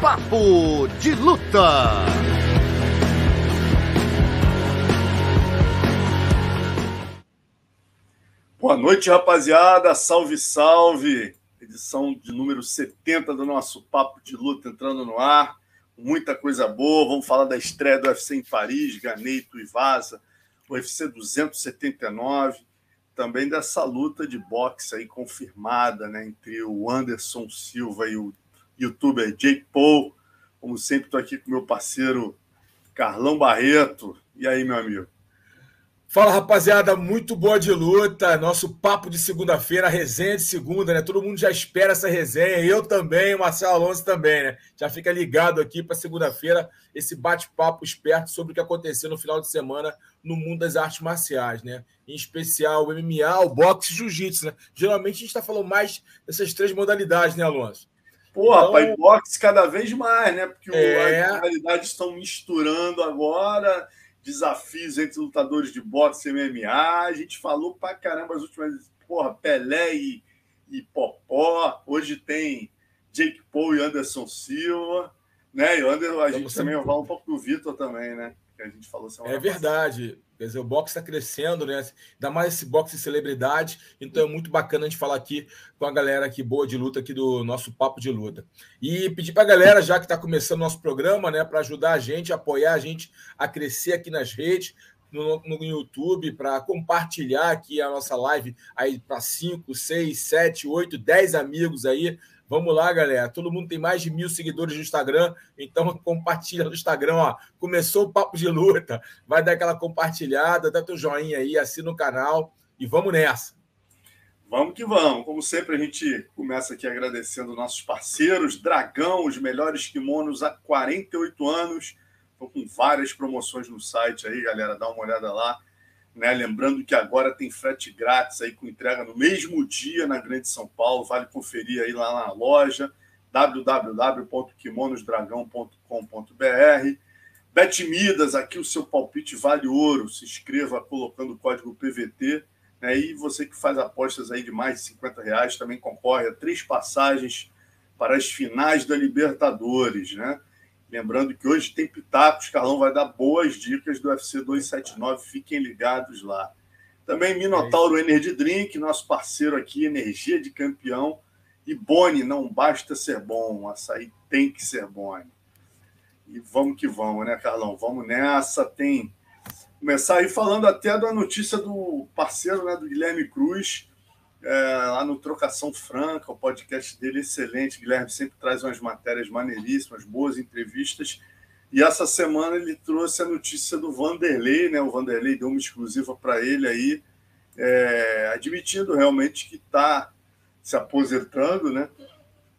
Papo de Luta. Boa noite, rapaziada. Salve, salve. Edição de número 70 do nosso Papo de Luta entrando no ar. Muita coisa boa. Vamos falar da estreia do UFC em Paris, Ganeito e Vaza, UFC 279. Também dessa luta de boxe aí confirmada né, entre o Anderson Silva e o youtuber Jake Paul. Como sempre, estou aqui com meu parceiro Carlão Barreto. E aí, meu amigo? Fala rapaziada, muito boa de luta. Nosso papo de segunda-feira, resenha de segunda, né? Todo mundo já espera essa resenha. Eu também, o Marcelo Alonso também, né? Já fica ligado aqui para segunda-feira esse bate-papo esperto sobre o que aconteceu no final de semana no mundo das artes marciais, né? Em especial o MMA, o boxe e jiu-jitsu, né? Geralmente a gente está falando mais dessas três modalidades, né, Alonso? Pô, então, rapaz, boxe cada vez mais, né? Porque é... as modalidades estão misturando agora desafios entre lutadores de boxe e MMA. A gente falou pra caramba as últimas. Porra, Pelé e, e Popó. Hoje tem Jake Paul e Anderson Silva. Né? E Anderson, a gente também vai falar um pouco do Vitor também, né? Que a gente falou É verdade. Quer dizer, o boxe está crescendo, né? Ainda mais esse boxe de celebridade. Então é muito bacana a gente falar aqui com a galera aqui boa de luta aqui do nosso papo de luta. E pedir para a galera, já que está começando o nosso programa, né, para ajudar a gente, apoiar a gente a crescer aqui nas redes, no, no YouTube, para compartilhar aqui a nossa live aí para 5, 6, 7, 8, 10 amigos aí Vamos lá, galera. Todo mundo tem mais de mil seguidores no Instagram, então compartilha no Instagram. Ó. Começou o papo de luta, vai dar aquela compartilhada, dá teu joinha aí, assina o canal e vamos nessa. Vamos que vamos. Como sempre, a gente começa aqui agradecendo nossos parceiros. Dragão, os melhores kimonos há 48 anos. Estão com várias promoções no site aí, galera. Dá uma olhada lá. Né? Lembrando que agora tem frete grátis aí com entrega no mesmo dia na Grande São Paulo. Vale conferir aí lá na loja www.kimonosdragão.com.br. Betmidas, aqui o seu palpite vale ouro. Se inscreva colocando o código PVT. Né? E você que faz apostas aí de mais de 50 reais também concorre a três passagens para as finais da Libertadores. Né? Lembrando que hoje tem Pitacos, Carlão vai dar boas dicas do UFC 279, fiquem ligados lá. Também Minotauro é Energy Drink, nosso parceiro aqui, energia de campeão. E Boni, não basta ser bom, açaí tem que ser Boni. E vamos que vamos, né, Carlão? Vamos nessa. Tem. Começar aí falando até da notícia do parceiro, né, do Guilherme Cruz, é, lá no Trocação Franca, o podcast dele excelente. Guilherme sempre traz umas matérias maneiríssimas, boas entrevistas. E essa semana ele trouxe a notícia do Vanderlei, né? O Vanderlei deu uma exclusiva para ele aí, é, admitindo realmente que está se aposentando, né?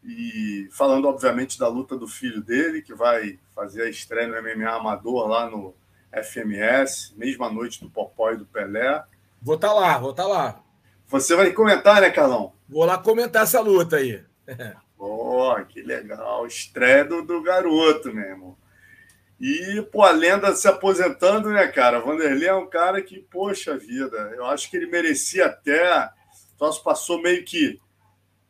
E falando, obviamente, da luta do filho dele, que vai fazer a estreia no MMA Amador lá no FMS, mesma noite do Popó e do Pelé. Vou estar tá lá, vou estar tá lá. Você vai comentar, né, Carlão? Vou lá comentar essa luta aí. Pô, que legal. Estreia do, do garoto mesmo. E, pô, a lenda se aposentando, né, cara? Vanderlei é um cara que, poxa vida, eu acho que ele merecia até. Só passou meio que.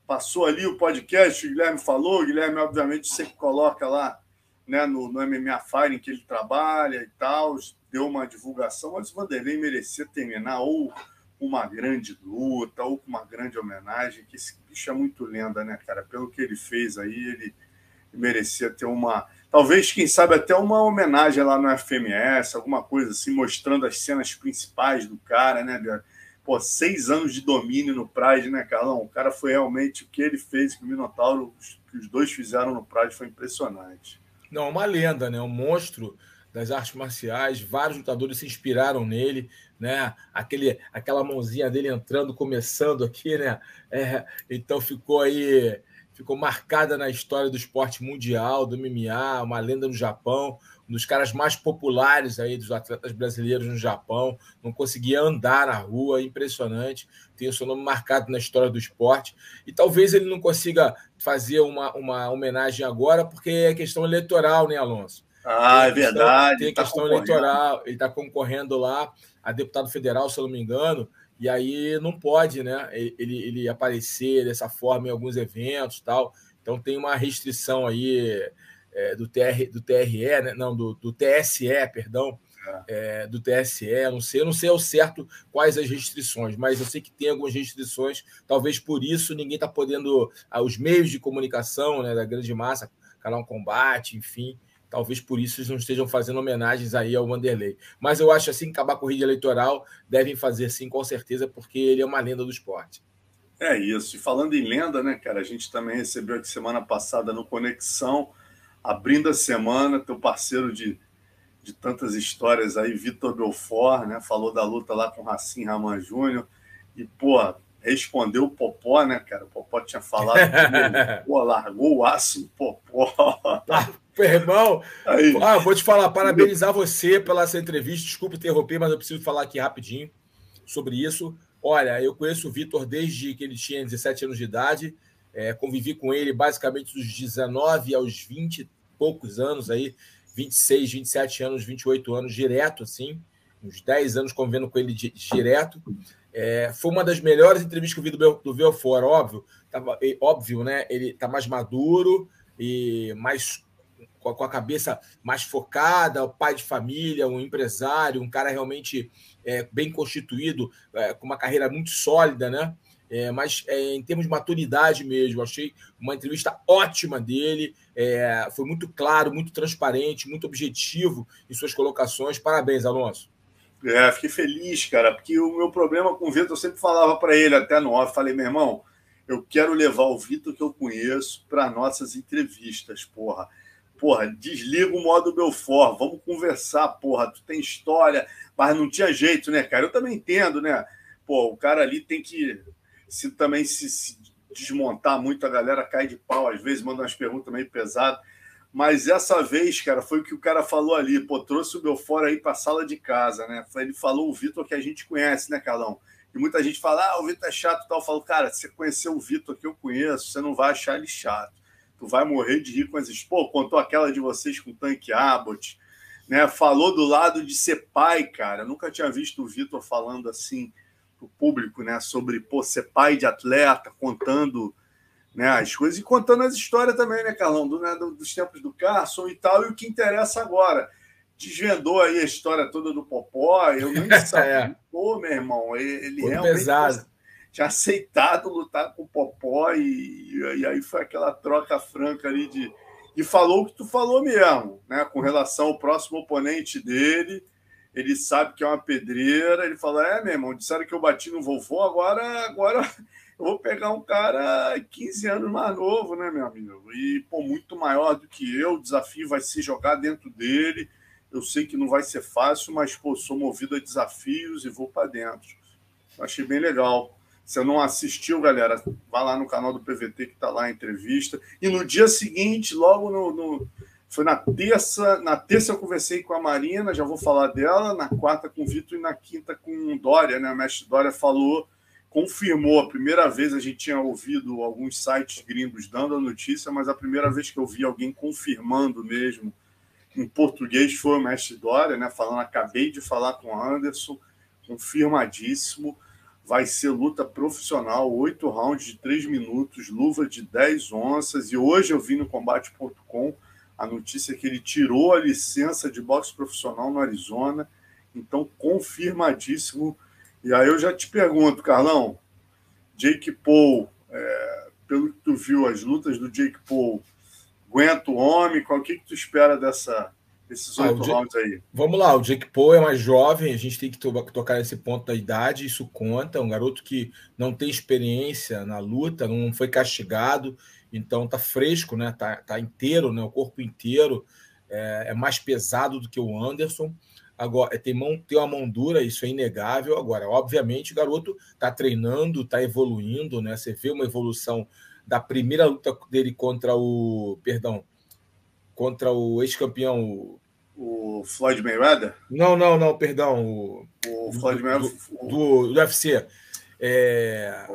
Passou ali o podcast, o Guilherme falou. O Guilherme, obviamente, sempre coloca lá né, no, no MMA Fire em que ele trabalha e tal. Deu uma divulgação, mas o Vanderlei merecia terminar ou uma grande luta ou com uma grande homenagem, que esse bicho é muito lenda, né, cara? Pelo que ele fez aí, ele merecia ter uma. Talvez, quem sabe, até uma homenagem lá no FMS, alguma coisa assim, mostrando as cenas principais do cara, né? Pô, seis anos de domínio no Pride, né, Carlão? O cara foi realmente o que ele fez, que o Minotauro, que os dois fizeram no Pride, foi impressionante. Não, uma lenda, né? Um monstro das artes marciais, vários lutadores se inspiraram nele, né? Aquele, aquela mãozinha dele entrando, começando aqui, né? É, então ficou aí, ficou marcada na história do esporte mundial, do MMA, uma lenda no Japão, dos caras mais populares aí dos atletas brasileiros no Japão, não conseguia andar na rua, impressionante, tem o seu nome marcado na história do esporte, e talvez ele não consiga fazer uma, uma homenagem agora, porque é questão eleitoral, né, Alonso? Ah, é verdade. Tem tá questão eleitoral, ele está concorrendo lá a deputado federal, se eu não me engano, e aí não pode, né? Ele, ele aparecer dessa forma em alguns eventos tal. Então tem uma restrição aí é, do, TR, do TRE, né? não, do, do TSE, perdão, é. É, do TSE, não sei, não sei ao certo quais as restrições, mas eu sei que tem algumas restrições, talvez por isso ninguém está podendo, ah, os meios de comunicação né, da grande massa, canal Combate, enfim, Talvez por isso eles não estejam fazendo homenagens aí ao Vanderlei. Mas eu acho assim, acabar a corrida eleitoral, devem fazer sim, com certeza, porque ele é uma lenda do esporte. É isso. E falando em lenda, né, cara, a gente também recebeu aqui semana passada no Conexão, abrindo a semana, teu parceiro de, de tantas histórias aí, Vitor Belfort, né? Falou da luta lá com Racim Raman Júnior. E, pô, respondeu o Popó, né, cara? O Popó tinha falado que pô, largou o aço do Popó. Ah, irmão, Aí. ah, vou te falar, parabenizar você pela essa entrevista. Desculpe interromper, mas eu preciso falar aqui rapidinho sobre isso. Olha, eu conheço o Vitor desde que ele tinha 17 anos de idade. É, convivi com ele basicamente dos 19 aos 20 e poucos anos aí, 26, 27 anos, 28 anos, direto, assim, uns 10 anos convivendo com ele direto. É, foi uma das melhores entrevistas que eu vi do, do Belfort, óbvio. Tava, óbvio, né? Ele tá mais maduro e mais com a cabeça mais focada, pai de família, um empresário, um cara realmente é, bem constituído, é, com uma carreira muito sólida, né? É, mas é, em termos de maturidade mesmo, achei uma entrevista ótima dele, é, foi muito claro, muito transparente, muito objetivo em suas colocações. Parabéns, Alonso. É, fiquei feliz, cara, porque o meu problema com o Vitor, eu sempre falava para ele, até no off, falei, meu irmão, eu quero levar o Vitor que eu conheço para nossas entrevistas, porra. Porra, desliga o modo Belfort, vamos conversar, porra. Tu tem história, mas não tinha jeito, né, cara? Eu também entendo, né? Pô, o cara ali tem que se também se, se desmontar muito, a galera cai de pau, às vezes manda umas perguntas meio pesadas. Mas essa vez, cara, foi o que o cara falou ali, pô, trouxe o Belfort aí para sala de casa, né? Ele falou o Vitor que a gente conhece, né, Carlão? E muita gente fala, ah, o Vitor é chato e tal. Eu falo, cara, você conheceu o Vitor que eu conheço, você não vai achar ele chato. Tu vai morrer de rir com as Pô, contou aquela de vocês com o Tanque Abbott, né? Falou do lado de ser pai, cara. Eu nunca tinha visto o Vitor falando assim pro público, né? Sobre, pô, ser pai de atleta, contando né, as coisas e contando as histórias também, né, Carlão, do, né, dos tempos do Carson e tal, e o que interessa agora. Desvendou aí a história toda do Popó, eu nem sabia. é. Pô, meu irmão, ele, ele realmente tinha aceitado lutar com o Popó e, e aí foi aquela troca franca ali de. E falou o que tu falou mesmo, né? Com relação ao próximo oponente dele. Ele sabe que é uma pedreira. Ele fala: É, meu irmão, disseram que eu bati no vovô, agora, agora eu vou pegar um cara 15 anos mais novo, né, meu amigo? E, pô, muito maior do que eu. O desafio vai ser jogar dentro dele. Eu sei que não vai ser fácil, mas, pô, sou movido a desafios e vou para dentro. Achei bem legal. Se não assistiu, galera, vá lá no canal do PVT que tá lá a entrevista. E no dia seguinte, logo no, no, foi na terça, na terça eu conversei com a Marina, já vou falar dela, na quarta com o Vitor e na quinta com o Dória, né? O mestre Dória falou confirmou. A primeira vez a gente tinha ouvido alguns sites gringos dando a notícia, mas a primeira vez que eu vi alguém confirmando mesmo em português foi o mestre Dória, né? Falando, acabei de falar com o Anderson, confirmadíssimo. Vai ser luta profissional, oito rounds de três minutos, luva de 10 onças. E hoje eu vi no combate.com a notícia que ele tirou a licença de boxe profissional no Arizona. Então, confirmadíssimo e aí eu já te pergunto, Carlão, Jake Paul, é, pelo que tu viu, as lutas do Jake Paul, aguenta o homem? Qual que, que tu espera dessa, desses ah, oito ah, rounds aí? Vamos lá, o Jake Paul é mais jovem, a gente tem que to tocar nesse ponto da idade, isso conta. É um garoto que não tem experiência na luta, não foi castigado, então tá fresco, né? Tá, tá inteiro, né? O corpo inteiro é, é mais pesado do que o Anderson. Agora, tem, mão, tem uma mão dura, isso é inegável. Agora, obviamente, o garoto está treinando, está evoluindo, né? Você vê uma evolução da primeira luta dele contra o. Perdão, contra o ex-campeão, o, O Floyd Mayweather? Não, não, não, perdão. O, o Floyd Mayweather. Do, do, do UFC. É...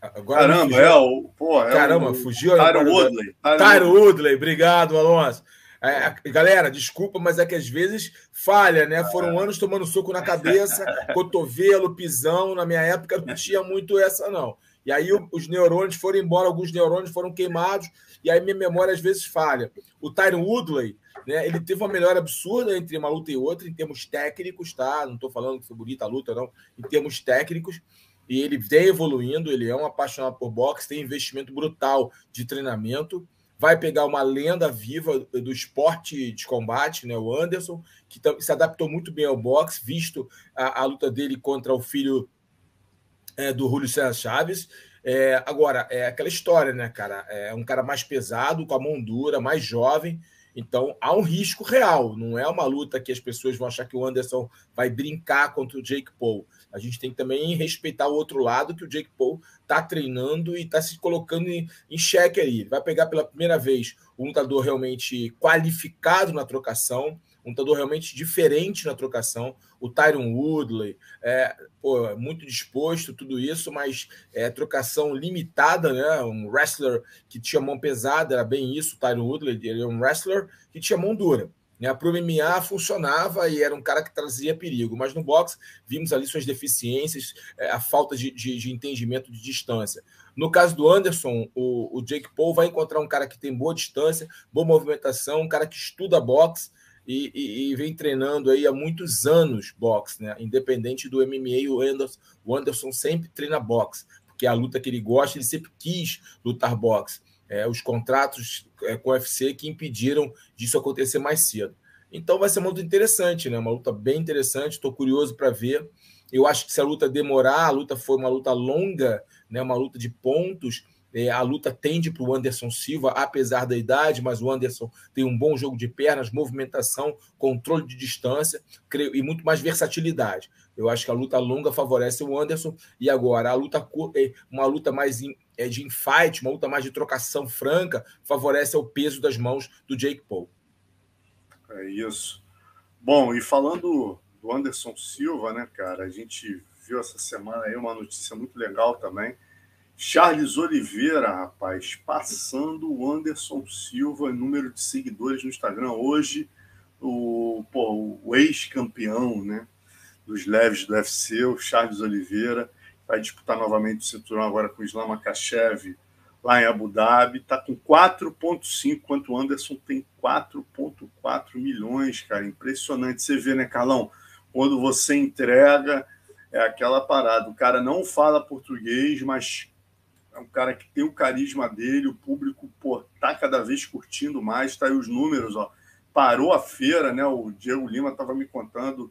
Agora Caramba, é o. Pô, é Caramba, o, fugiu Tyro Woodley. Tyro Woodley, obrigado, Alonso. É, galera, desculpa, mas é que às vezes falha, né? Foram anos tomando soco na cabeça, cotovelo, pisão. Na minha época não tinha muito essa, não. E aí os neurônios foram embora, alguns neurônios foram queimados, e aí minha memória às vezes falha. O Tyron Woodley, né, ele teve uma melhora absurda entre uma luta e outra, em termos técnicos, tá? Não estou falando que foi bonita a luta, não. Em termos técnicos, e ele vem evoluindo, ele é um apaixonado por boxe, tem investimento brutal de treinamento. Vai pegar uma lenda viva do esporte de combate, né, o Anderson, que se adaptou muito bem ao boxe, visto a, a luta dele contra o filho é, do Julio César Chaves. É, agora, é aquela história, né, cara? É um cara mais pesado, com a mão dura, mais jovem. Então, há um risco real. Não é uma luta que as pessoas vão achar que o Anderson vai brincar contra o Jake Paul. A gente tem que também respeitar o outro lado, que o Jake Paul está treinando e está se colocando em, em xeque aí. Ele vai pegar pela primeira vez um lutador realmente qualificado na trocação um lutador realmente diferente na trocação. O Tyron Woodley, é, pô, muito disposto, tudo isso, mas é, trocação limitada, né? Um wrestler que tinha mão pesada, era bem isso. O Tyron Woodley, ele é um wrestler que tinha mão dura. Né? Para o MMA funcionava e era um cara que trazia perigo, mas no boxe vimos ali suas deficiências, é, a falta de, de, de, entendimento de distância. No caso do Anderson, o, o Jake Paul vai encontrar um cara que tem boa distância, boa movimentação, um cara que estuda boxe e, e, e, vem treinando aí há muitos anos boxe, né? Independente do MMA, o Anderson, o Anderson sempre treina boxe, porque é a luta que ele gosta, ele sempre quis lutar boxe. É, os contratos é, com o UFC que impediram disso acontecer mais cedo. Então vai ser uma luta interessante, né? Uma luta bem interessante, estou curioso para ver. Eu acho que se a luta demorar, a luta foi uma luta longa, né? Uma luta de pontos é, a luta tende para o Anderson Silva, apesar da idade, mas o Anderson tem um bom jogo de pernas, movimentação, controle de distância creio, e muito mais versatilidade. Eu acho que a luta longa favorece o Anderson. E agora, a luta é, uma luta mais in, é, de infight, uma luta mais de trocação franca, favorece o peso das mãos do Jake Paul. É isso. Bom, e falando do Anderson Silva, né, cara, a gente viu essa semana aí uma notícia muito legal também Charles Oliveira, rapaz, passando o Anderson Silva, número de seguidores no Instagram. Hoje, o, o ex-campeão né, dos leves do UFC, o Charles Oliveira, vai disputar novamente o cinturão agora com o Islam Makhachev lá em Abu Dhabi. Está com 4,5, enquanto o Anderson tem 4,4 milhões, cara. Impressionante. Você vê, né, Carlão? Quando você entrega, é aquela parada. O cara não fala português, mas é um cara que tem o carisma dele, o público pô, tá cada vez curtindo mais, tá aí os números, ó. Parou a feira, né? O Diego Lima estava me contando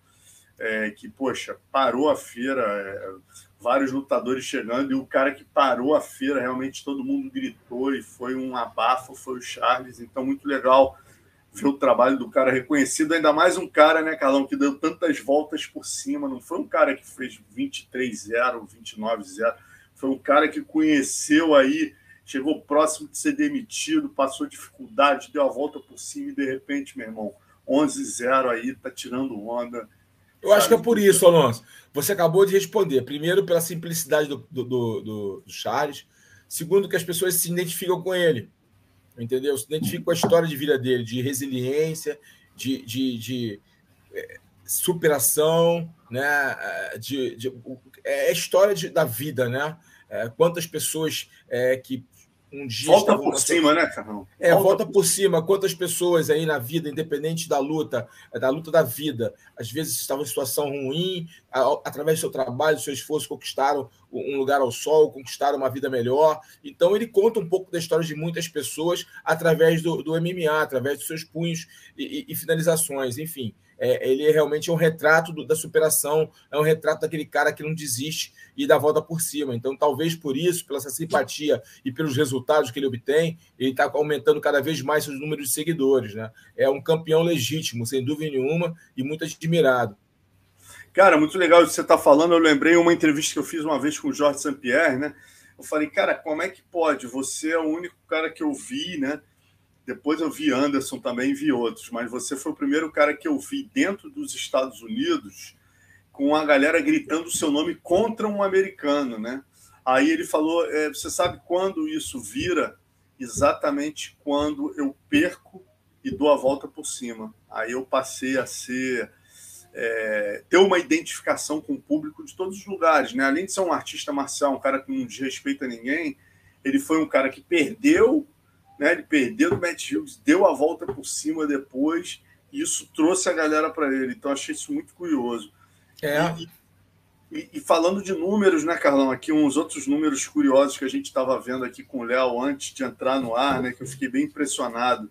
é, que, poxa, parou a feira, é, vários lutadores chegando, e o cara que parou a feira, realmente todo mundo gritou e foi um abafo, foi o Charles, então muito legal ver o trabalho do cara reconhecido, ainda mais um cara, né, Carlão, que deu tantas voltas por cima, não foi um cara que fez 23-0, 29-0 foi um cara que conheceu aí, chegou próximo de ser demitido, passou dificuldade, deu a volta por cima e de repente, meu irmão, 11-0 aí, tá tirando onda. Eu acho que é por isso, Alonso. Você acabou de responder. Primeiro, pela simplicidade do, do, do, do Charles. Segundo, que as pessoas se identificam com ele. Entendeu? Se identificam com a história de vida dele, de resiliência, de, de, de é, superação, né? De, de, é a história de, da vida, né? É, quantas pessoas é, que um dia. Volta por cima, né, Carrão? É, volta, volta por, por cima. Quantas pessoas aí na vida, independente da luta, da luta da vida, às vezes estavam em situação ruim, através do seu trabalho, do seu esforço, conquistaram um lugar ao sol, conquistaram uma vida melhor. Então, ele conta um pouco da história de muitas pessoas através do, do MMA, através dos seus punhos e, e, e finalizações, enfim é, ele é realmente um retrato do, da superação, é um retrato daquele cara que não desiste e dá volta por cima. Então, talvez por isso, pela essa simpatia e pelos resultados que ele obtém, ele está aumentando cada vez mais seus números de seguidores. Né? É um campeão legítimo, sem dúvida nenhuma, e muito admirado. Cara, muito legal o que você está falando. Eu lembrei uma entrevista que eu fiz uma vez com o Jorge Saint-Pierre, né? Eu falei, cara, como é que pode? Você é o único cara que eu vi, né? Depois eu vi Anderson também, vi outros, mas você foi o primeiro cara que eu vi dentro dos Estados Unidos com a galera gritando o seu nome contra um americano, né? Aí ele falou: é, você sabe quando isso vira? Exatamente quando eu perco e dou a volta por cima. Aí eu passei a ser é, ter uma identificação com o público de todos os lugares, né? Além de ser um artista marcial, um cara que não desrespeita ninguém, ele foi um cara que perdeu, né? Ele perdeu do Matt Hughes, deu a volta por cima depois, e isso trouxe a galera para ele. Então achei isso muito curioso. É. E, e, e, falando de números, né, Carlão? Aqui uns outros números curiosos que a gente estava vendo aqui com o Léo antes de entrar no ar, né? Que eu fiquei bem impressionado.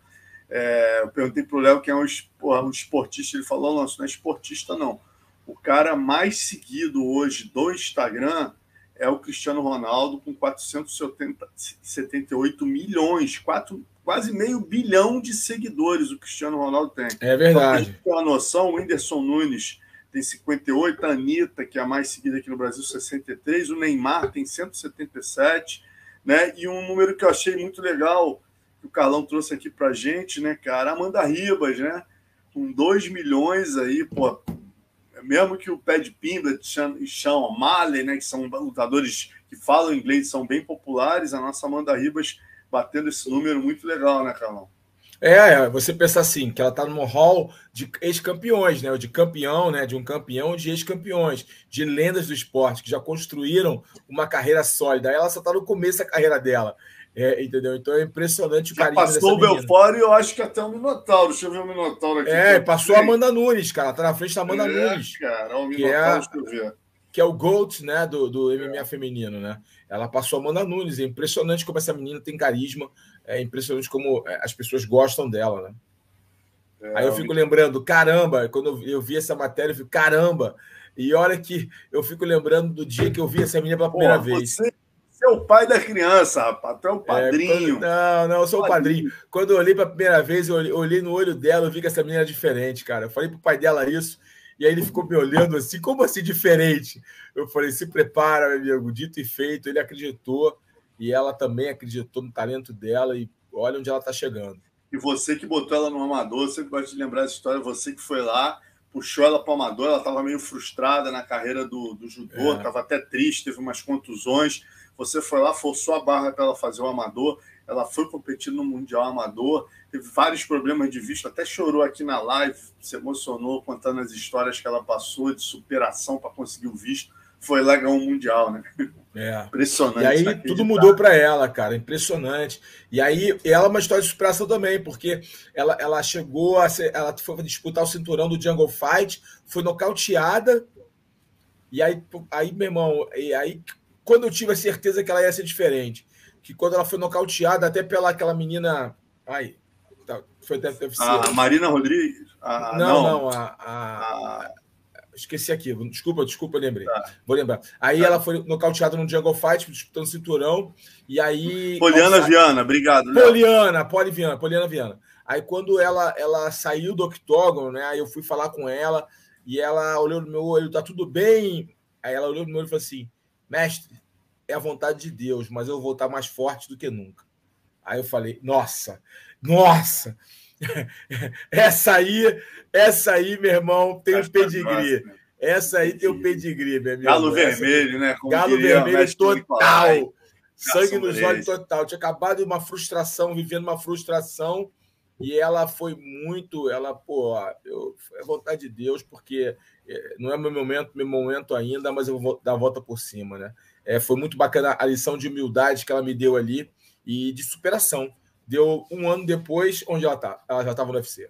É, eu perguntei para o Léo quem é um, um esportista. Ele falou: não, não é esportista, não. O cara mais seguido hoje do Instagram é o Cristiano Ronaldo, com 478 milhões, quatro, quase meio bilhão de seguidores o Cristiano Ronaldo tem. É verdade. Para uma noção, o Whindersson Nunes tem 58, a Anitta, que é a mais seguida aqui no Brasil, 63, o Neymar tem 177, né? E um número que eu achei muito legal, que o Carlão trouxe aqui pra gente, né, cara? Amanda Ribas, né? Com 2 milhões aí, pô. Mesmo que o Pad Pimblet e Sean O'Malley, né, que são lutadores que falam inglês, são bem populares, a nossa Amanda Ribas batendo esse número muito legal, né, Carlão? É, é, você pensa assim, que ela está num hall de ex-campeões, né? De campeão, né? De um campeão de ex-campeões, de lendas do esporte, que já construíram uma carreira sólida. Ela só está no começo da carreira dela. É, entendeu? Então é impressionante o carinho passou o Belfort e eu acho que até o Minotauro. Deixa eu ver o Minotauro aqui. É, passou a Amanda Nunes, cara. Tá na frente da Amanda é, Nunes. Cara, o que é, a, que é o GOAT, né? Do, do MMA é. feminino, né? Ela passou a Amanda Nunes. É impressionante como essa menina tem carisma é impressionante como é, as pessoas gostam dela, né? É, Aí eu fico lembrando, caramba, quando eu vi essa matéria, eu fico, caramba. E olha que eu fico lembrando do dia que eu vi essa menina pela primeira Pô, vez. Você, você, é o pai da criança, rapaz. Tu é o padrinho. É, quando, não, não, eu sou o padrinho. padrinho. Quando eu olhei pela primeira vez, eu olhei, eu olhei, no olho dela, eu vi que essa menina era diferente, cara. Eu falei pro pai dela isso, e aí ele ficou me olhando assim, como assim diferente? Eu falei, se prepara, meu amigo, dito e feito, ele acreditou e ela também acreditou no talento dela e olha onde ela está chegando. E você que botou ela no amador, você gosta de lembrar essa história, você que foi lá, puxou ela para o amador, ela estava meio frustrada na carreira do, do judô, estava é. até triste, teve umas contusões. Você foi lá, forçou a barra para ela fazer o amador, ela foi competir no Mundial Amador, teve vários problemas de vista, até chorou aqui na live, se emocionou contando as histórias que ela passou de superação para conseguir o visto. Foi lá ganhar um Mundial, né? É. Impressionante. E aí tudo mudou para ela, cara. Impressionante. E aí ela é uma história de superação também, porque ela, ela chegou a ser, ela foi disputar o cinturão do Jungle Fight, foi nocauteada. E aí, aí meu irmão, e aí quando eu tive a certeza que ela ia ser diferente, que quando ela foi nocauteada até pela aquela menina, ai, tá, foi ser, a Marina Rodrigues. A, não, não, não, a, a, a Esqueci aquilo. Desculpa, desculpa, lembrei. Tá. Vou lembrar. Aí tá. ela foi nocauteada no Jungle Fight, disputando cinturão. E aí. Poliana Viana, obrigado. Poliana, Poli Viana, Poliana Viana. Aí quando ela, ela saiu do octógono, né? Aí eu fui falar com ela e ela olhou no meu olho, tá tudo bem? Aí ela olhou no meu olho e falou assim: mestre, é a vontade de Deus, mas eu vou estar mais forte do que nunca. Aí eu falei: nossa, nossa, essa aí, essa aí, meu irmão, tem o pedigree. Essa aí tem o pedigree, meu amigo. Galo vermelho, né? Como Galo vermelho total. Sangue nos olhos total. Tinha acabado de uma frustração, vivendo uma frustração. E ela foi muito, ela, pô, eu, é vontade de Deus, porque é, não é meu momento, meu momento ainda, mas eu vou dar a volta por cima, né? É, foi muito bacana a lição de humildade que ela me deu ali e de superação. Deu um ano depois, onde ela tá? Ela já estava no UFC.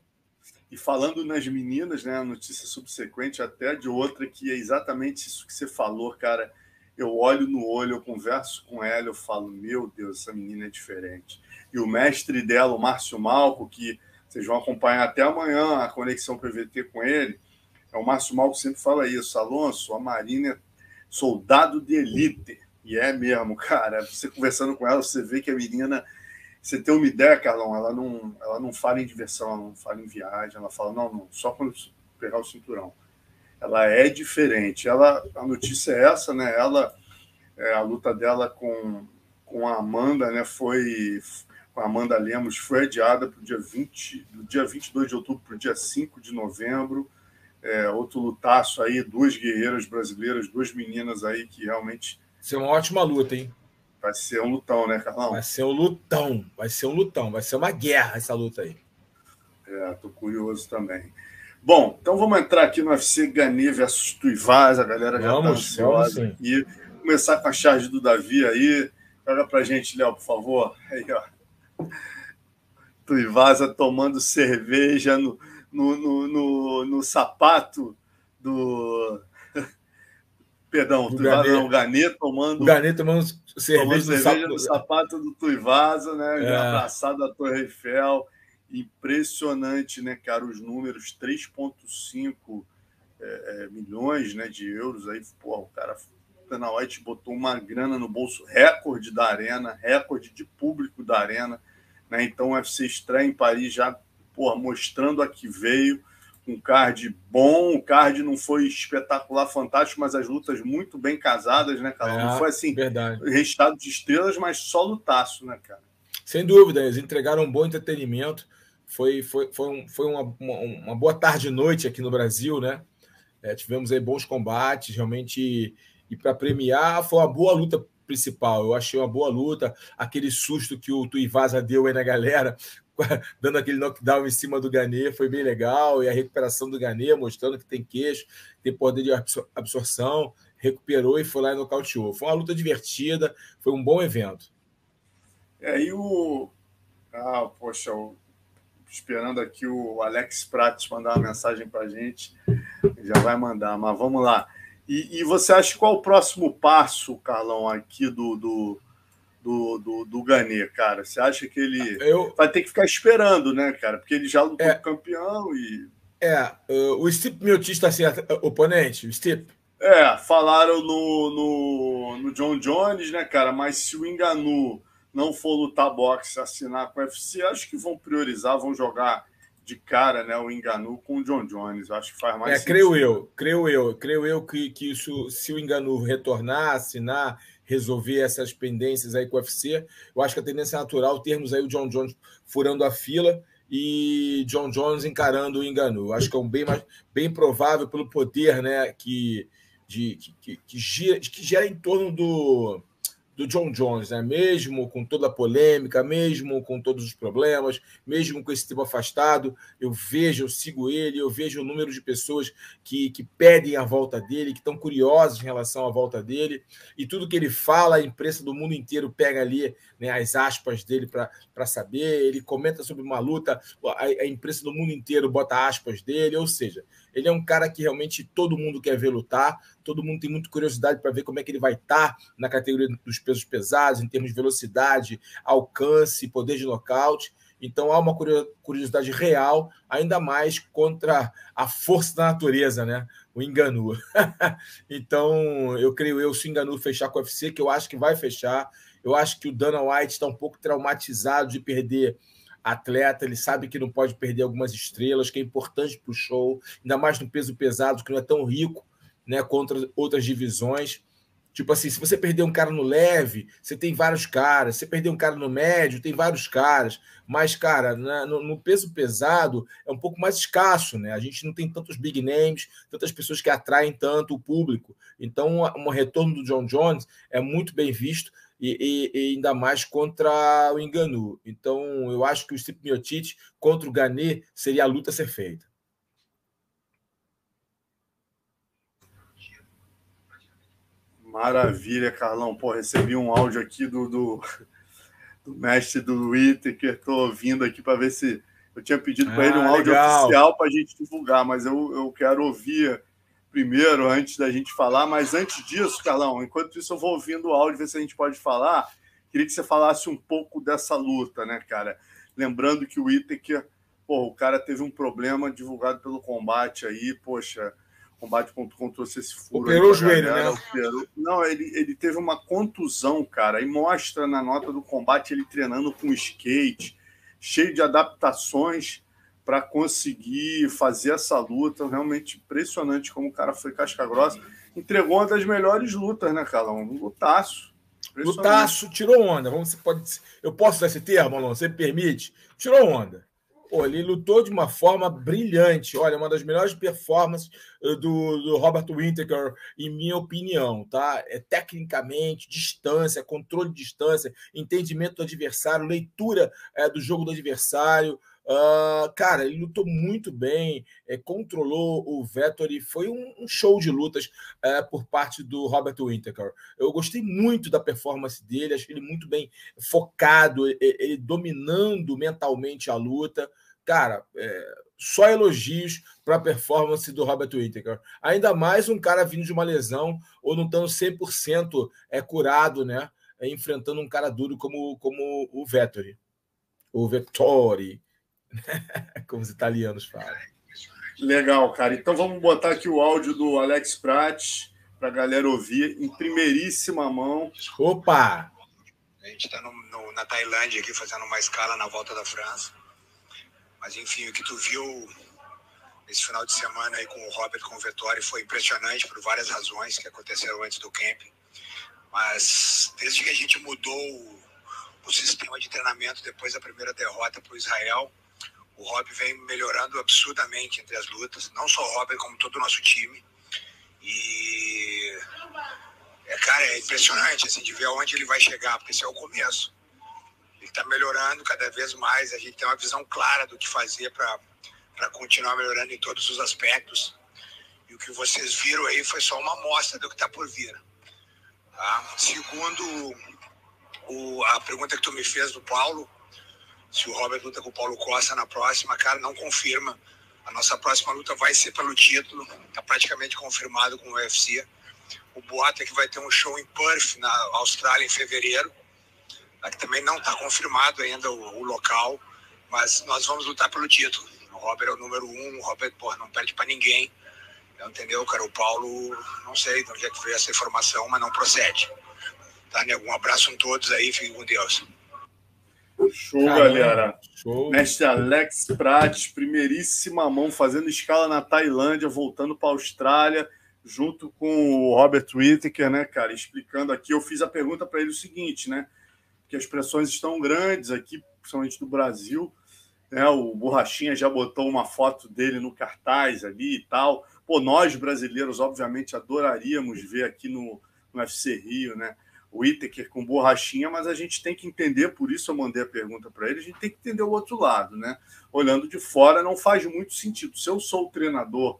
E falando nas meninas, né, a notícia subsequente até de outra que é exatamente isso que você falou, cara. Eu olho no olho, eu converso com ela, eu falo, meu Deus, essa menina é diferente. E o mestre dela, o Márcio Malco, que vocês vão acompanhar até amanhã a conexão PVT com ele, é o Márcio Malco sempre fala isso, Alonso, a Marina é soldado de elite. E é mesmo, cara. Você conversando com ela, você vê que a menina você tem uma ideia, Carlão, ela não, ela não fala em diversão, ela não fala em viagem, ela fala, não, não, só quando pegar o cinturão. Ela é diferente. Ela, a notícia é essa, né? Ela, é, a luta dela com, com a Amanda, né? Foi com a Amanda Lemos foi adiada para o dia 20, do dia 22 de outubro para o dia 5 de novembro. É, outro lutaço aí, duas guerreiras brasileiras, duas meninas aí que realmente. Vai ser uma ótima luta, hein? Vai ser um lutão, né, Carlão? Vai ser um lutão, vai ser um lutão, vai ser uma guerra essa luta aí. É, tô curioso também. Bom, então vamos entrar aqui no UFC Gane versus Tuivaz, a galera já vamos, tá ansiosa aqui. Começar com a charge do Davi aí. Joga pra gente, Léo, por favor. Aí, ó. Tuivasa tomando cerveja no, no, no, no, no sapato do. Perdão, o Tuivasa não, o Ganê tomando. O Ganê tomando cerveja, tomando cerveja no, sapato do Tuivasa, né? É. Abraçado à Torre Eiffel. Impressionante, né, cara? Os números: 3,5 é, é, milhões né, de euros. Aí, o cara Dana White botou uma grana no bolso recorde da arena, recorde de público da arena. Né? Então o UFC estreia em Paris já porra, mostrando a que veio. Um card bom, o card não foi espetacular, fantástico, mas as lutas muito bem casadas, né, cara? É, não foi assim, verdade. recheado de estrelas, mas só lutaço, né, cara? Sem dúvida, eles entregaram um bom entretenimento. Foi, foi, foi, um, foi uma, uma, uma boa tarde e noite aqui no Brasil, né? É, tivemos aí bons combates, realmente e para premiar foi uma boa luta principal. Eu achei uma boa luta. Aquele susto que o Tuivasa deu aí na galera, dando aquele knockdown em cima do Ganê, foi bem legal. E a recuperação do Ganê, mostrando que tem queixo, tem poder de absorção, recuperou e foi lá e nocauteou. Foi uma luta divertida, foi um bom evento. É, e o. Ah, poxa, o... esperando aqui o Alex Prates mandar uma mensagem para gente. Já vai mandar, mas vamos lá. E, e, você acha qual o próximo passo, Carlão, aqui do, do, do, do, do Ganê, cara? Você acha que ele Eu... vai ter que ficar esperando, né, cara? Porque ele já lutou é... campeão e. É, o Stipe Miocic está sendo oponente, o Stipe. É, falaram no, no, no John Jones, né, cara? Mas se o Enganu não for lutar boxe, assinar com o UFC, acho que vão priorizar, vão jogar de cara, né, o Enganu com o John Jones. Acho que faz mais é, sentido. creio eu, creio eu, creio eu que, que isso, se o Enganu retornar, assinar, resolver essas pendências aí com o UFC, eu acho que a tendência é natural termos aí o John Jones furando a fila e John Jones encarando o Enganu. Acho que é um bem mais bem provável pelo poder, né, que de que, que, que, gira, que gera em torno do do John Jones, né? mesmo com toda a polêmica, mesmo com todos os problemas, mesmo com esse tempo afastado, eu vejo, eu sigo ele, eu vejo o número de pessoas que, que pedem a volta dele, que estão curiosas em relação à volta dele, e tudo que ele fala, a imprensa do mundo inteiro pega ali né, as aspas dele para saber, ele comenta sobre uma luta, a, a imprensa do mundo inteiro bota aspas dele, ou seja, ele é um cara que realmente todo mundo quer ver lutar, todo mundo tem muita curiosidade para ver como é que ele vai estar tá na categoria dos pesos pesados, em termos de velocidade, alcance, poder de nocaute. Então há uma curiosidade real, ainda mais contra a força da natureza, né? O Enganu. então, eu creio eu, se o Enganu fechar com o UFC, que eu acho que vai fechar, eu acho que o Dana White está um pouco traumatizado de perder atleta, ele sabe que não pode perder algumas estrelas, que é importante para o show, ainda mais no peso pesado, que não é tão rico né, contra outras divisões. Tipo assim, se você perder um cara no leve, você tem vários caras. Se você perder um cara no médio, tem vários caras. Mas, cara, na, no, no, peso pesado é um pouco mais escasso, né? A gente não tem tantos big names, tantas pessoas que atraem tanto o público. Então, um retorno do John Jones é muito bem visto e, e, e, ainda mais contra o Enganu. Então, eu acho que o Stipe Miocic contra o Ganê seria a luta a ser feita. Maravilha, Carlão. Pô, recebi um áudio aqui do, do, do mestre do Whittaker. Estou ouvindo aqui para ver se. Eu tinha pedido para ah, ele um áudio legal. oficial para a gente divulgar, mas eu, eu quero ouvir primeiro, antes da gente falar. Mas antes disso, Carlão, enquanto isso eu vou ouvindo o áudio, ver se a gente pode falar. Queria que você falasse um pouco dessa luta, né, cara? Lembrando que o Whittaker, pô, o cara teve um problema divulgado pelo combate aí, poxa, combate contra, contra esse furo. Operou o joelho, né? Operou. Não, ele, ele teve uma contusão, cara, e mostra na nota do combate ele treinando com skate, cheio de adaptações para conseguir fazer essa luta. Realmente impressionante como o cara foi casca grossa. Entregou uma das melhores lutas, né, Carlão? Um lutaço. Lutaço, tirou onda. Vamos, pode, eu posso usar esse termo, Alonso? Você permite? Tirou onda. Pô, ele lutou de uma forma brilhante. Olha, uma das melhores performances eh, do, do Robert Whittaker, em minha opinião, tá? É tecnicamente, distância, controle de distância, entendimento do adversário, leitura é, do jogo do adversário. Uh, cara, ele lutou muito bem, é, controlou o Vettori, foi um, um show de lutas é, por parte do Robert Whittaker. Eu gostei muito da performance dele, achei ele muito bem focado, ele, ele dominando mentalmente a luta. Cara, é, só elogios para a performance do Robert Whittaker. Ainda mais um cara vindo de uma lesão ou não estando 100% é, curado, né? Enfrentando um cara duro como, como o Vettori. O Vettori Como os italianos falam. Legal, cara. Então vamos botar aqui o áudio do Alex Pratt para a galera ouvir em primeiríssima mão. Opa! A gente está na Tailândia aqui fazendo uma escala na volta da França. Mas enfim, o que tu viu esse final de semana aí com o Robert com o Vettori foi impressionante por várias razões que aconteceram antes do camp. Mas desde que a gente mudou o sistema de treinamento depois da primeira derrota para o Israel, o Rob vem melhorando absurdamente entre as lutas, não só o Rob, como todo o nosso time. E é, cara, é impressionante assim, de ver aonde ele vai chegar, porque esse é o começo. Ele está melhorando cada vez mais, a gente tem uma visão clara do que fazer para continuar melhorando em todos os aspectos. E o que vocês viram aí foi só uma amostra do que está por vir. Tá? Segundo o, a pergunta que tu me fez do Paulo, se o Robert luta com o Paulo Costa na próxima, cara, não confirma. A nossa próxima luta vai ser pelo título, está praticamente confirmado com o UFC. O boato é que vai ter um show em Perth, na Austrália, em fevereiro, que também não está confirmado ainda o, o, local, mas nós vamos lutar pelo título. O Robert é o número um, o Robert porra, não perde para ninguém. Entendeu, cara? O Paulo, não sei de onde é que veio essa informação, mas não procede. Tá, nego? Um abraço a todos aí, fiquem com Deus. Show, Caramba, galera. Show. Mestre Alex Prates, primeiríssima mão, fazendo escala na Tailândia, voltando para a Austrália, junto com o Robert Whittaker, né, cara? Explicando aqui, eu fiz a pergunta para ele o seguinte, né? Que as pressões estão grandes aqui, principalmente do Brasil. Né? O Borrachinha já botou uma foto dele no cartaz ali e tal. Pô, nós brasileiros, obviamente, adoraríamos ver aqui no, no UFC Rio, né? O Itaker com borrachinha, mas a gente tem que entender, por isso eu mandei a pergunta para ele, a gente tem que entender o outro lado, né? Olhando de fora não faz muito sentido. Se eu sou o treinador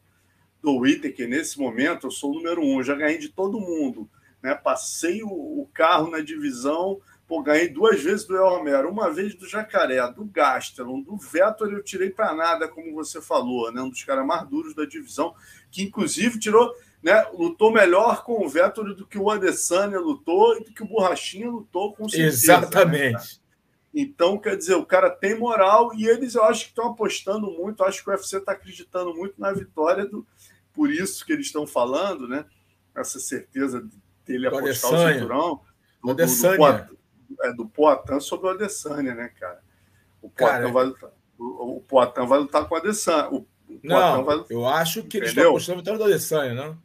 do Itaker nesse momento, eu sou o número um, já ganhei de todo mundo, né? Passei o, o carro na divisão, pô, ganhei duas vezes do El Romero, uma vez do Jacaré, do Gastelum, do Vettor eu tirei para nada, como você falou, né? Um dos caras mais duros da divisão, que inclusive tirou né, lutou melhor com o Vettori do que o Adesanya lutou e do que o Borrachinha lutou com certeza. Exatamente. Né, então, quer dizer, o cara tem moral e eles eu acho que estão apostando muito, acho que o UFC está acreditando muito na vitória do. Por isso que eles estão falando, né? Essa certeza dele do apostar Adesanya. o cinturão. Do, Adesanya. do, do, é, do Poatan sobre o Adesanya, né, cara? O Poatan vai lutar. O, o Poatan vai lutar com o Adesanya. O, não, vai... eu acho que eles estão apostando vitória do Adesanya, não?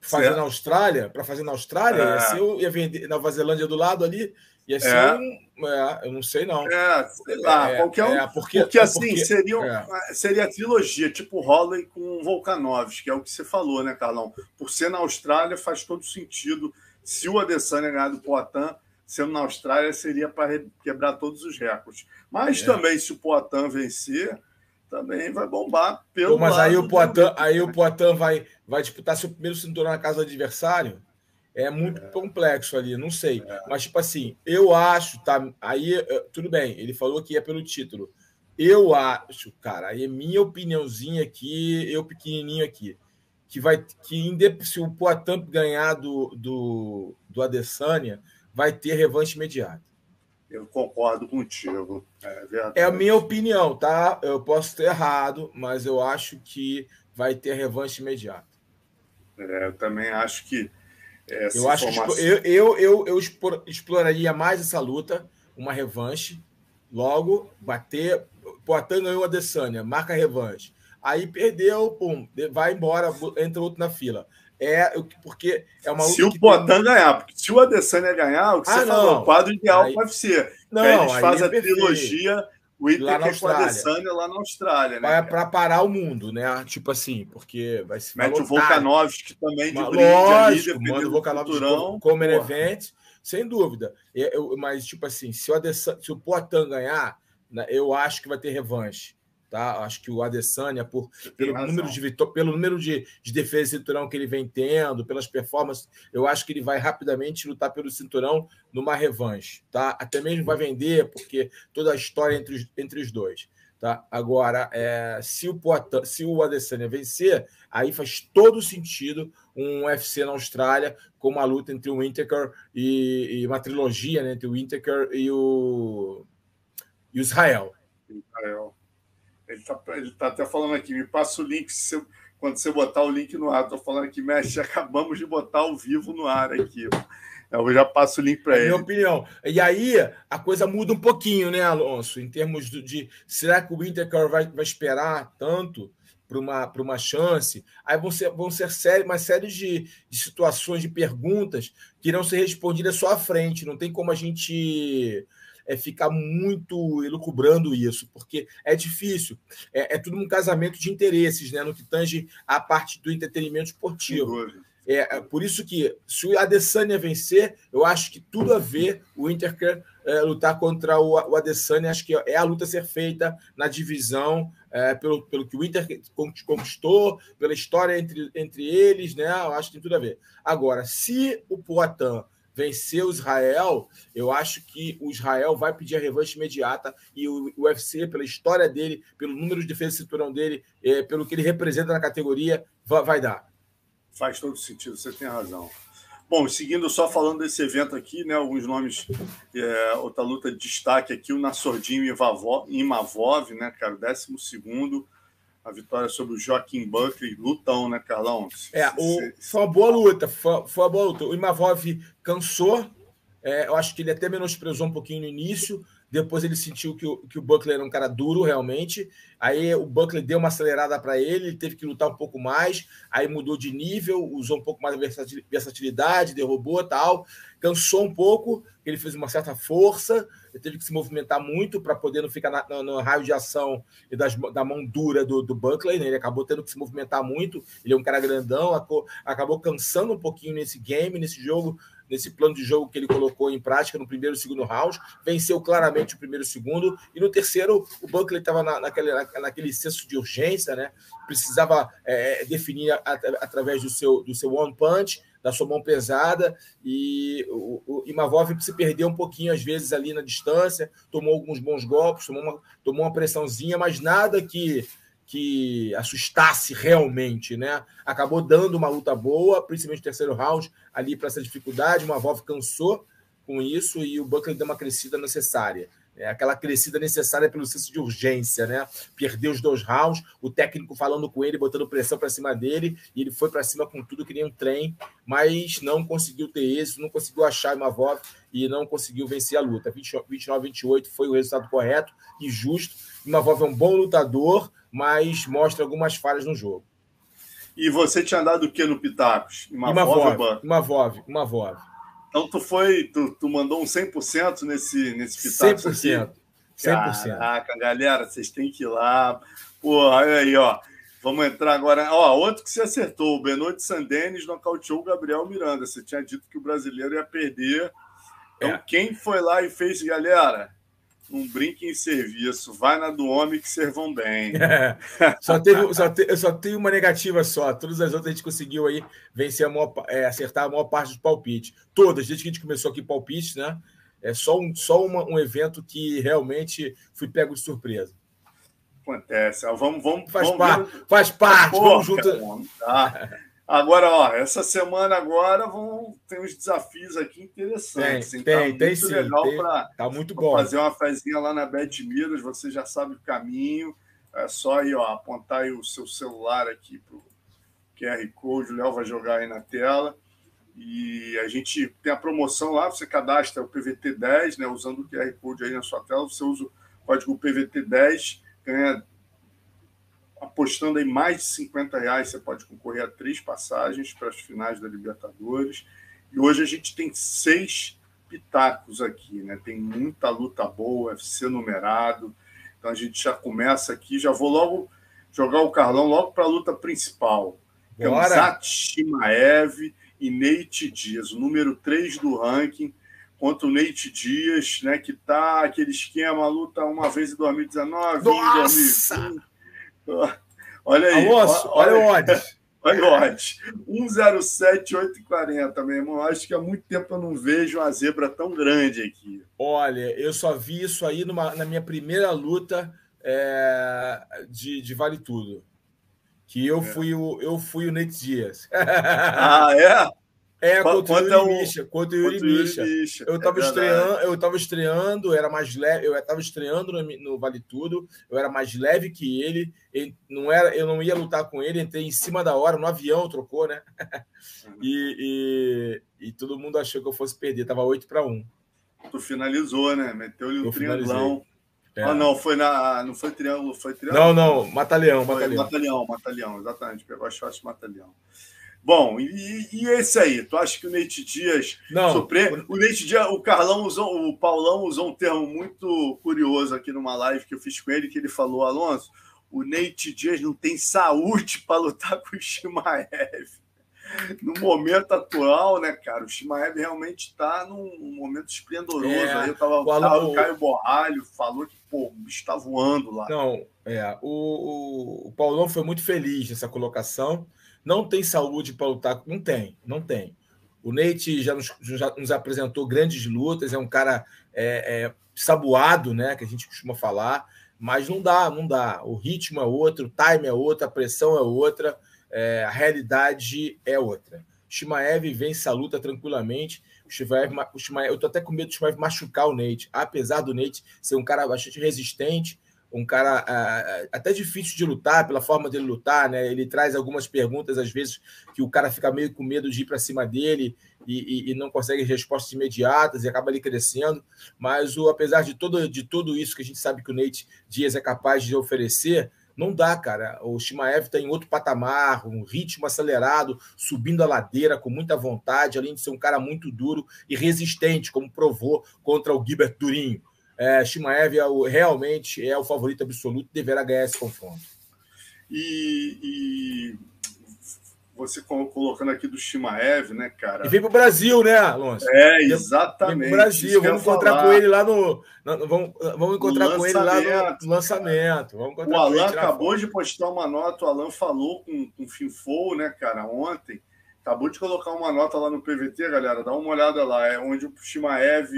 Fazer certo. na Austrália, para fazer na Austrália, é. ia, ser, ia vender Nova Zelândia do lado ali, ia ser é. um. É, eu não sei, não. É, sei lá, é, qualquer um. É, porque, porque assim, porque, seria, é. seria a trilogia, tipo Holloway com Volkanovski, que é o que você falou, né, Carlão? Por ser na Austrália, faz todo sentido. Se o Adesanya ganhar do Poitin, sendo na Austrália, seria para quebrar todos os recordes. Mas também, se o Poitin vencer também vai bombar pelo Pô, Mas aí o Poitin, aí o Poitin vai, vai disputar seu primeiro cinturão na casa do adversário? É muito é. complexo ali, não sei. É. Mas, tipo assim, eu acho, tá? Aí, eh, tudo bem, ele falou que ia pelo título. Eu acho, cara, aí é minha opiniãozinha aqui, eu pequenininho aqui, que vai que se o Poitin ganhar do, do, do Adesanya, vai ter revanche imediata. Eu concordo contigo. É, é, a minha opinião, tá? Eu posso ter errado, mas eu acho que vai ter revanche imediata. É, eu também acho que. eu acho informação... que eu, eu, eu, eu exploraria mais essa luta, uma revanche. Logo, bater. Poitin ganhou a Adesanya, marca a revanche. Aí perdeu, pum, vai embora, entra outro na fila. É porque é uma Se o Poitin tem... ganhar, porque se o Adesanya ganhar, o que ah, você não. falou, o quadro ideal aí... pode ser. Não, aí eles fazem é a trilogia o lá na Austrália. Adesanya lá na Austrália, né? Para parar o mundo, né? Tipo assim, porque vai se Mete o Volkanovski também de brinde lógico, ali, manda o Volkanovski como, como event, sem dúvida. Eu, mas, tipo assim, se o, Adesanya, se o Poitin ganhar, né, eu acho que vai ter revanche. Tá? Acho que o Adesanya, por, pelo, número de, pelo número de, de defesa de cinturão que ele vem tendo, pelas performances, eu acho que ele vai rapidamente lutar pelo cinturão numa revanche. Tá? Até mesmo vai vender, porque toda a história entre os, entre os dois. Tá? Agora, é, se, o Poitin, se o Adesanya vencer, aí faz todo sentido um UFC na Austrália com uma luta entre o Whittaker e, e uma trilogia né, entre o Whittaker e o, e o Israel. Israel. Ele está ele tá até falando aqui, me passa o link você, quando você botar o link no ar. Estou falando aqui, mestre, acabamos de botar ao vivo no ar aqui. Eu já passo o link para é ele. Minha opinião. E aí a coisa muda um pouquinho, né, Alonso? Em termos de. de será que o Intercar vai, vai esperar tanto para uma, uma chance? Aí vão ser, vão ser série, uma série de, de situações, de perguntas que irão ser respondidas só à frente. Não tem como a gente é ficar muito elucubrando isso, porque é difícil. É, é, tudo um casamento de interesses, né? No que tange a parte do entretenimento esportivo. É, é, por isso que, se o Adesanya vencer, eu acho que tudo a ver o Inter quer é, lutar contra o, o Adesanya. Acho que é a luta a ser feita na divisão, é, pelo, pelo que o Inter conquistou, pela história entre, entre eles, né? Eu acho que tem tudo a ver. Agora, se o Poitin vencer o Israel, eu acho que o Israel vai pedir a revanche imediata e o UFC, pela história dele, pelo número de defesa de cinturão dele, é, pelo que ele representa na categoria, vai, vai, dar. Faz todo sentido, você tem razão. Bom, seguindo só falando desse evento aqui, né, alguns nomes, é, outra luta de destaque aqui, o Nassordinho Imavov, né, cara, décimo segundo, a vitória sobre o Joaquim Buckley, lutão, né, Carlão? É, o, foi uma boa luta, foi, foi uma boa luta. O Imavov cansou, é, eu acho que ele até menosprezou um pouquinho no início, depois ele sentiu que o, que o Buckley era um cara duro, realmente. Aí o Buckley deu uma acelerada para ele, ele teve que lutar um pouco mais. Aí mudou de nível, usou um pouco mais de versatilidade, derrubou tal. Cansou um pouco, ele fez uma certa força, ele teve que se movimentar muito para poder não ficar na, no, raio de ação e das, da mão dura do, do Buckley. Né? Ele acabou tendo que se movimentar muito. Ele é um cara grandão, acabou, acabou cansando um pouquinho nesse game, nesse jogo nesse plano de jogo que ele colocou em prática no primeiro e segundo round, venceu claramente o primeiro e segundo, e no terceiro o Buckley estava na, naquele, naquele senso de urgência, né? precisava é, definir a, a, através do seu, do seu one punch, da sua mão pesada, e o, o Imavov se perdeu um pouquinho às vezes ali na distância, tomou alguns bons golpes, tomou uma, tomou uma pressãozinha, mas nada que que assustasse realmente, né? Acabou dando uma luta boa, principalmente no terceiro round, ali para essa dificuldade. Uma Volve cansou com isso e o Buckley deu uma crescida necessária. É aquela crescida necessária pelo senso de urgência, né? Perdeu os dois rounds, o técnico falando com ele, botando pressão para cima dele, e ele foi para cima com tudo que nem um trem, mas não conseguiu ter êxito, não conseguiu achar uma volta e não conseguiu vencer a luta. 29 28 foi o resultado correto e justo. Imavov é um bom lutador, mas mostra algumas falhas no jogo. E você tinha dado o que no Pitacos? Imavov, Imavov, Imavov. Então tu foi, tu, tu mandou um 100% nesse, nesse Pitacos 100%. Aqui? 100%. Caraca, galera, vocês têm que ir lá. Pô, olha aí, ó. Vamos entrar agora. Ó, outro que você acertou, o Benoit Sandenis nocauteou o Gabriel Miranda. Você tinha dito que o brasileiro ia perder. Então, é. quem foi lá e fez, galera? Não brinque em serviço, vai na do homem que servam bem. É. Só teve, só te, eu só tenho uma negativa só. Todas as outras a gente conseguiu aí vencer a maior, é, acertar a maior parte dos palpites. Todas, desde que a gente começou aqui palpites, né? É só um, só uma, um evento que realmente fui pego de surpresa. Acontece. Vamos, vamos, faz, vamos parte, faz parte, vamos junto. Tá. Agora, ó, essa semana agora vão ter uns desafios aqui interessantes. Tem, tem, tá tem sim. Legal tem, pra, tá muito bom. fazer uma fezinha lá na Bet Miras, você já sabe o caminho. É só aí, ó, apontar aí o seu celular aqui pro QR Code, o Léo vai jogar aí na tela. E a gente tem a promoção lá, você cadastra o PVT10, né? Usando o QR Code aí na sua tela, você usa o código PVT10, ganha apostando em mais de 50 reais, você pode concorrer a três passagens para as finais da Libertadores. E hoje a gente tem seis pitacos aqui, né? Tem muita luta boa, UFC numerado. Então a gente já começa aqui, já vou logo jogar o Carlão logo para a luta principal. Kamzat Shimaev e Nate Dias, o número 3 do ranking, contra o Nate Dias, né? Que tá aquele esquema, luta uma vez em 2019, Nossa! em 2020. Olha aí. Alonso, olha, olha o odds. Olha o odds. 1,07,840, meu irmão. Acho que há muito tempo eu não vejo uma zebra tão grande aqui. Olha, eu só vi isso aí numa, na minha primeira luta é, de, de Vale Tudo. Que eu, é. fui, o, eu fui o Nate Dias. Ah, é? É, contra o Yuri Misha. Contra o Yuri Misha. Eu estava é estreando, eu estava estreando, era mais leve, eu estava estreando no, no, Vale Tudo, eu era mais leve que ele, ele, não era, eu não ia lutar com ele, entrei em cima da hora, no avião, trocou, né? e, e, e, todo mundo achou que eu fosse perder, tava 8 para 1. Tu finalizou, né? Meteu-lhe um triangulão. É. Ah, não, foi na. Não foi triângulo, foi triângulo. Não, não, Matalhão, Matalhão. Matalhão, Matalhão, exatamente. Pegou a shot Matalhão. Bom, e, e, esse aí? Tu acha que o Neite Dias não. O Neite Dias, o Carlão usou, o Paulão usou um termo muito curioso aqui numa live que eu fiz com ele, que ele falou, Alonso, o Neite Dias não tem saúde para lutar com o Shimaev. No momento atual, né, cara, o Shimaev realmente está num momento esplendoroso. É, aí eu tava, o, Alan, o Caio Borralho falou que pô, o bicho está voando lá. Não, é, o, o, o Paulão foi muito feliz nessa colocação. Não tem saúde para lutar. Não tem, não tem. O Nate já nos, já nos apresentou grandes lutas, é um cara é, é, saboado, né? Que a gente costuma falar, mas não dá, não dá. O ritmo é outro, o time é outro, a pressão é outra, é, a realidade é outra. Shimaev vence a luta tranquilamente. O Shimaev, o Shimaev, eu tô até com medo do Shimaev machucar o Nate, apesar do Nate ser um cara bastante resistente, um cara uh, até difícil de lutar pela forma dele lutar, né? Ele traz algumas perguntas às vezes que o cara fica meio com medo de ir para cima dele e, e, e, não consegue respostas imediatas e acaba ali crescendo. Mas o apesar de todo de tudo isso que a gente sabe que o Nate Dias é capaz de oferecer, não dá, cara. O Shimaev está em outro patamar, um ritmo acelerado, subindo a ladeira com muita vontade, além de ser um cara muito duro e resistente, como provou contra o Gilbert Durinho. É, Shimaev é o, realmente é o favorito absoluto, deverá ganhar esse confronto. E, e você colocando aqui do Shimaev, né, cara? E vem para o Brasil, né, Alonso? É, exatamente. Vem para o Brasil, vamos encontrar falar. com ele lá no. Vamos, vamos encontrar com ele lá no lançamento. Vamos o Alan acabou de postar uma nota, o Alan falou com, com o Finfou, né, cara, ontem. Acabou de colocar uma nota lá no PVT, galera. Dá uma olhada lá. É onde o Shimaev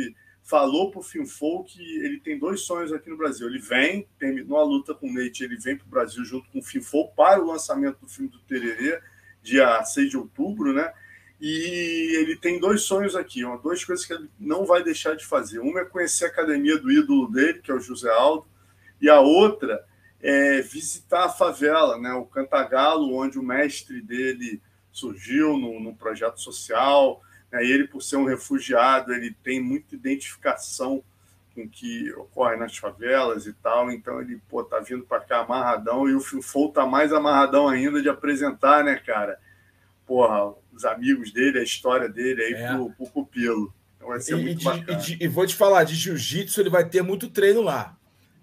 falou para o Finfou que ele tem dois sonhos aqui no Brasil. Ele vem, terminou a luta com o Nate, ele vem para o Brasil junto com o Finfou para o lançamento do filme do Tererê, dia 6 de outubro, né? E ele tem dois sonhos aqui, uma, duas coisas que ele não vai deixar de fazer. Uma é conhecer a academia do ídolo dele, que é o José Aldo, e a outra é visitar a favela, né? O Cantagalo, onde o mestre dele surgiu no projeto social, né? Ele, por ser um refugiado, ele tem muita identificação com o que ocorre nas favelas e tal. Então ele, pô, tá vindo para cá amarradão e o Filfou tá mais amarradão ainda de apresentar, né, cara? Porra, os amigos dele, a história dele aí é. pro, pro pupilo. Então vai ser e, muito bacana. E, de, e, vou te falar, de jiu-jitsu ele vai ter muito treino lá.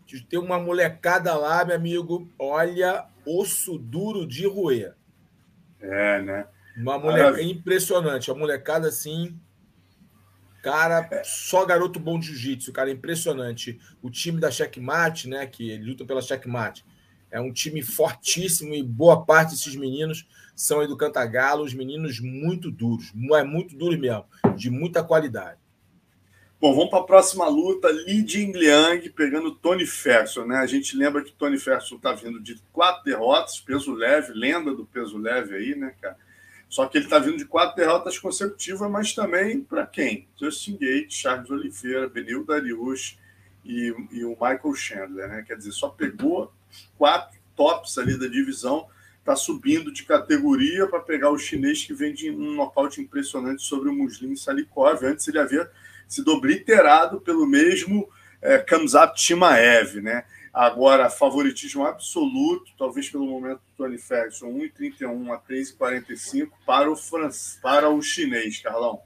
De ter uma molecada lá, meu amigo, olha, osso duro de roer. É, né? Uma mulher impressionante, a molecada assim. Cara, só garoto bom de jiu-jitsu, cara, impressionante. O time da Checkmate, né, que lutam pela Checkmate, é um time fortíssimo e boa parte desses meninos são aí do Cantagalo, os meninos muito duros, é muito duro mesmo, de muita qualidade. Bom, vamos para a próxima luta, Li Jingliang pegando Tony Ferguson, né? A gente lembra que Tony Ferguson está vindo de quatro derrotas, peso leve, lenda do peso leve aí, né, cara? Só que ele está vindo de quatro derrotas consecutivas, mas também para quem? Justin Gates, Charles Oliveira, Benil Darius e, e, o Michael Chandler, né? Quer dizer, só pegou quatro tops ali da divisão, está subindo de categoria para pegar o chinês que vem de um nocaute impressionante sobre o Muslim Salikov. Antes ele havia sido obliterado pelo mesmo é, Kamzat Chimaev, né? Agora, favoritismo absoluto, talvez pelo momento do Tony Ferguson, 1,31 a 3,45 para o, para o chinês, Carlão.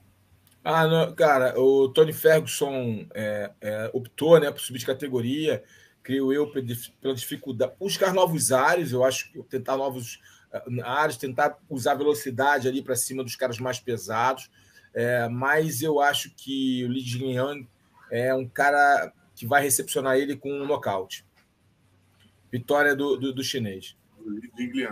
Ah, não, cara, o Tony Ferguson é, é, optou né, por subir de categoria, creio eu, pela dificuldade. Buscar novos ares, eu acho que tentar novos uh, ares, tentar usar velocidade ali para cima dos caras mais pesados. É, mas eu acho que o Li Jingliang é um cara que vai recepcionar ele com um nocaute. Vitória do, do, do chinês.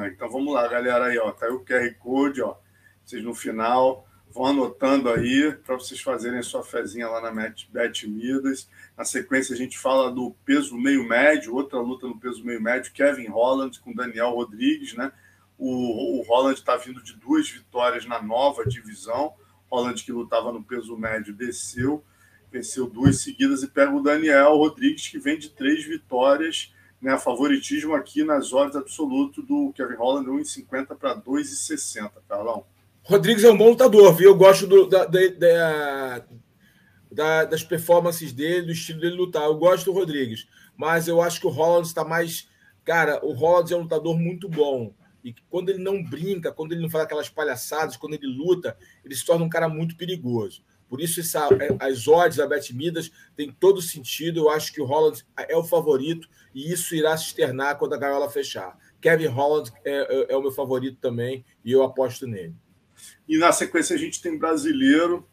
Então vamos lá, galera. Aí, ó, tá aí o QR Code, ó. Vocês no final Vão anotando aí para vocês fazerem sua fezinha lá na Bet Midas. Na sequência, a gente fala do peso meio médio, outra luta no peso meio médio, Kevin Holland com Daniel Rodrigues, né? O, o Holland está vindo de duas vitórias na nova divisão. Holland, que lutava no peso médio, desceu, venceu duas seguidas e pega o Daniel Rodrigues, que vem de três vitórias. Né, favoritismo aqui nas odds absoluto do Kevin Holland, 1,50 para 2,60, Carlão. Rodrigues é um bom lutador, viu? Eu gosto do, da, da, da, das performances dele, do estilo dele lutar. Eu gosto do Rodrigues, mas eu acho que o Holland está mais. Cara, o Holland é um lutador muito bom. E quando ele não brinca, quando ele não faz aquelas palhaçadas, quando ele luta, ele se torna um cara muito perigoso. Por isso, essa, as odds da Bet Midas tem todo sentido. Eu acho que o Holland é o favorito e isso irá se externar quando a gaiola fechar. Kevin Holland é, é, é o meu favorito também e eu aposto nele. E na sequência a gente tem brasileiro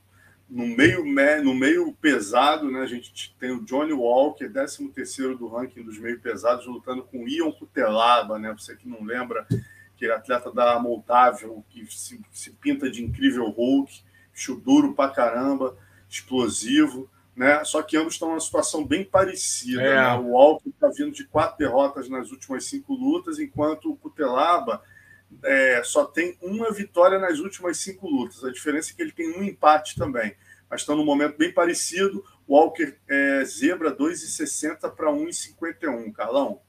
no meio, no meio pesado, né? A gente tem o Johnny Walker, 13 terceiro do ranking dos meio pesados, lutando com o Ion Kutelaba, né? Você que não lembra, que é atleta da Moldávia, que se, se pinta de incrível Hulk, duro pra caramba, explosivo, né? Só que ambos estão numa situação bem parecida. É. Né? O Walker está vindo de quatro derrotas nas últimas cinco lutas, enquanto o Kutelaba é, só tem uma vitória nas últimas cinco lutas. A diferença é que ele tem um empate também. Mas estão num momento bem parecido. Walker é, zebra 2,60 para 1,51. Carlão?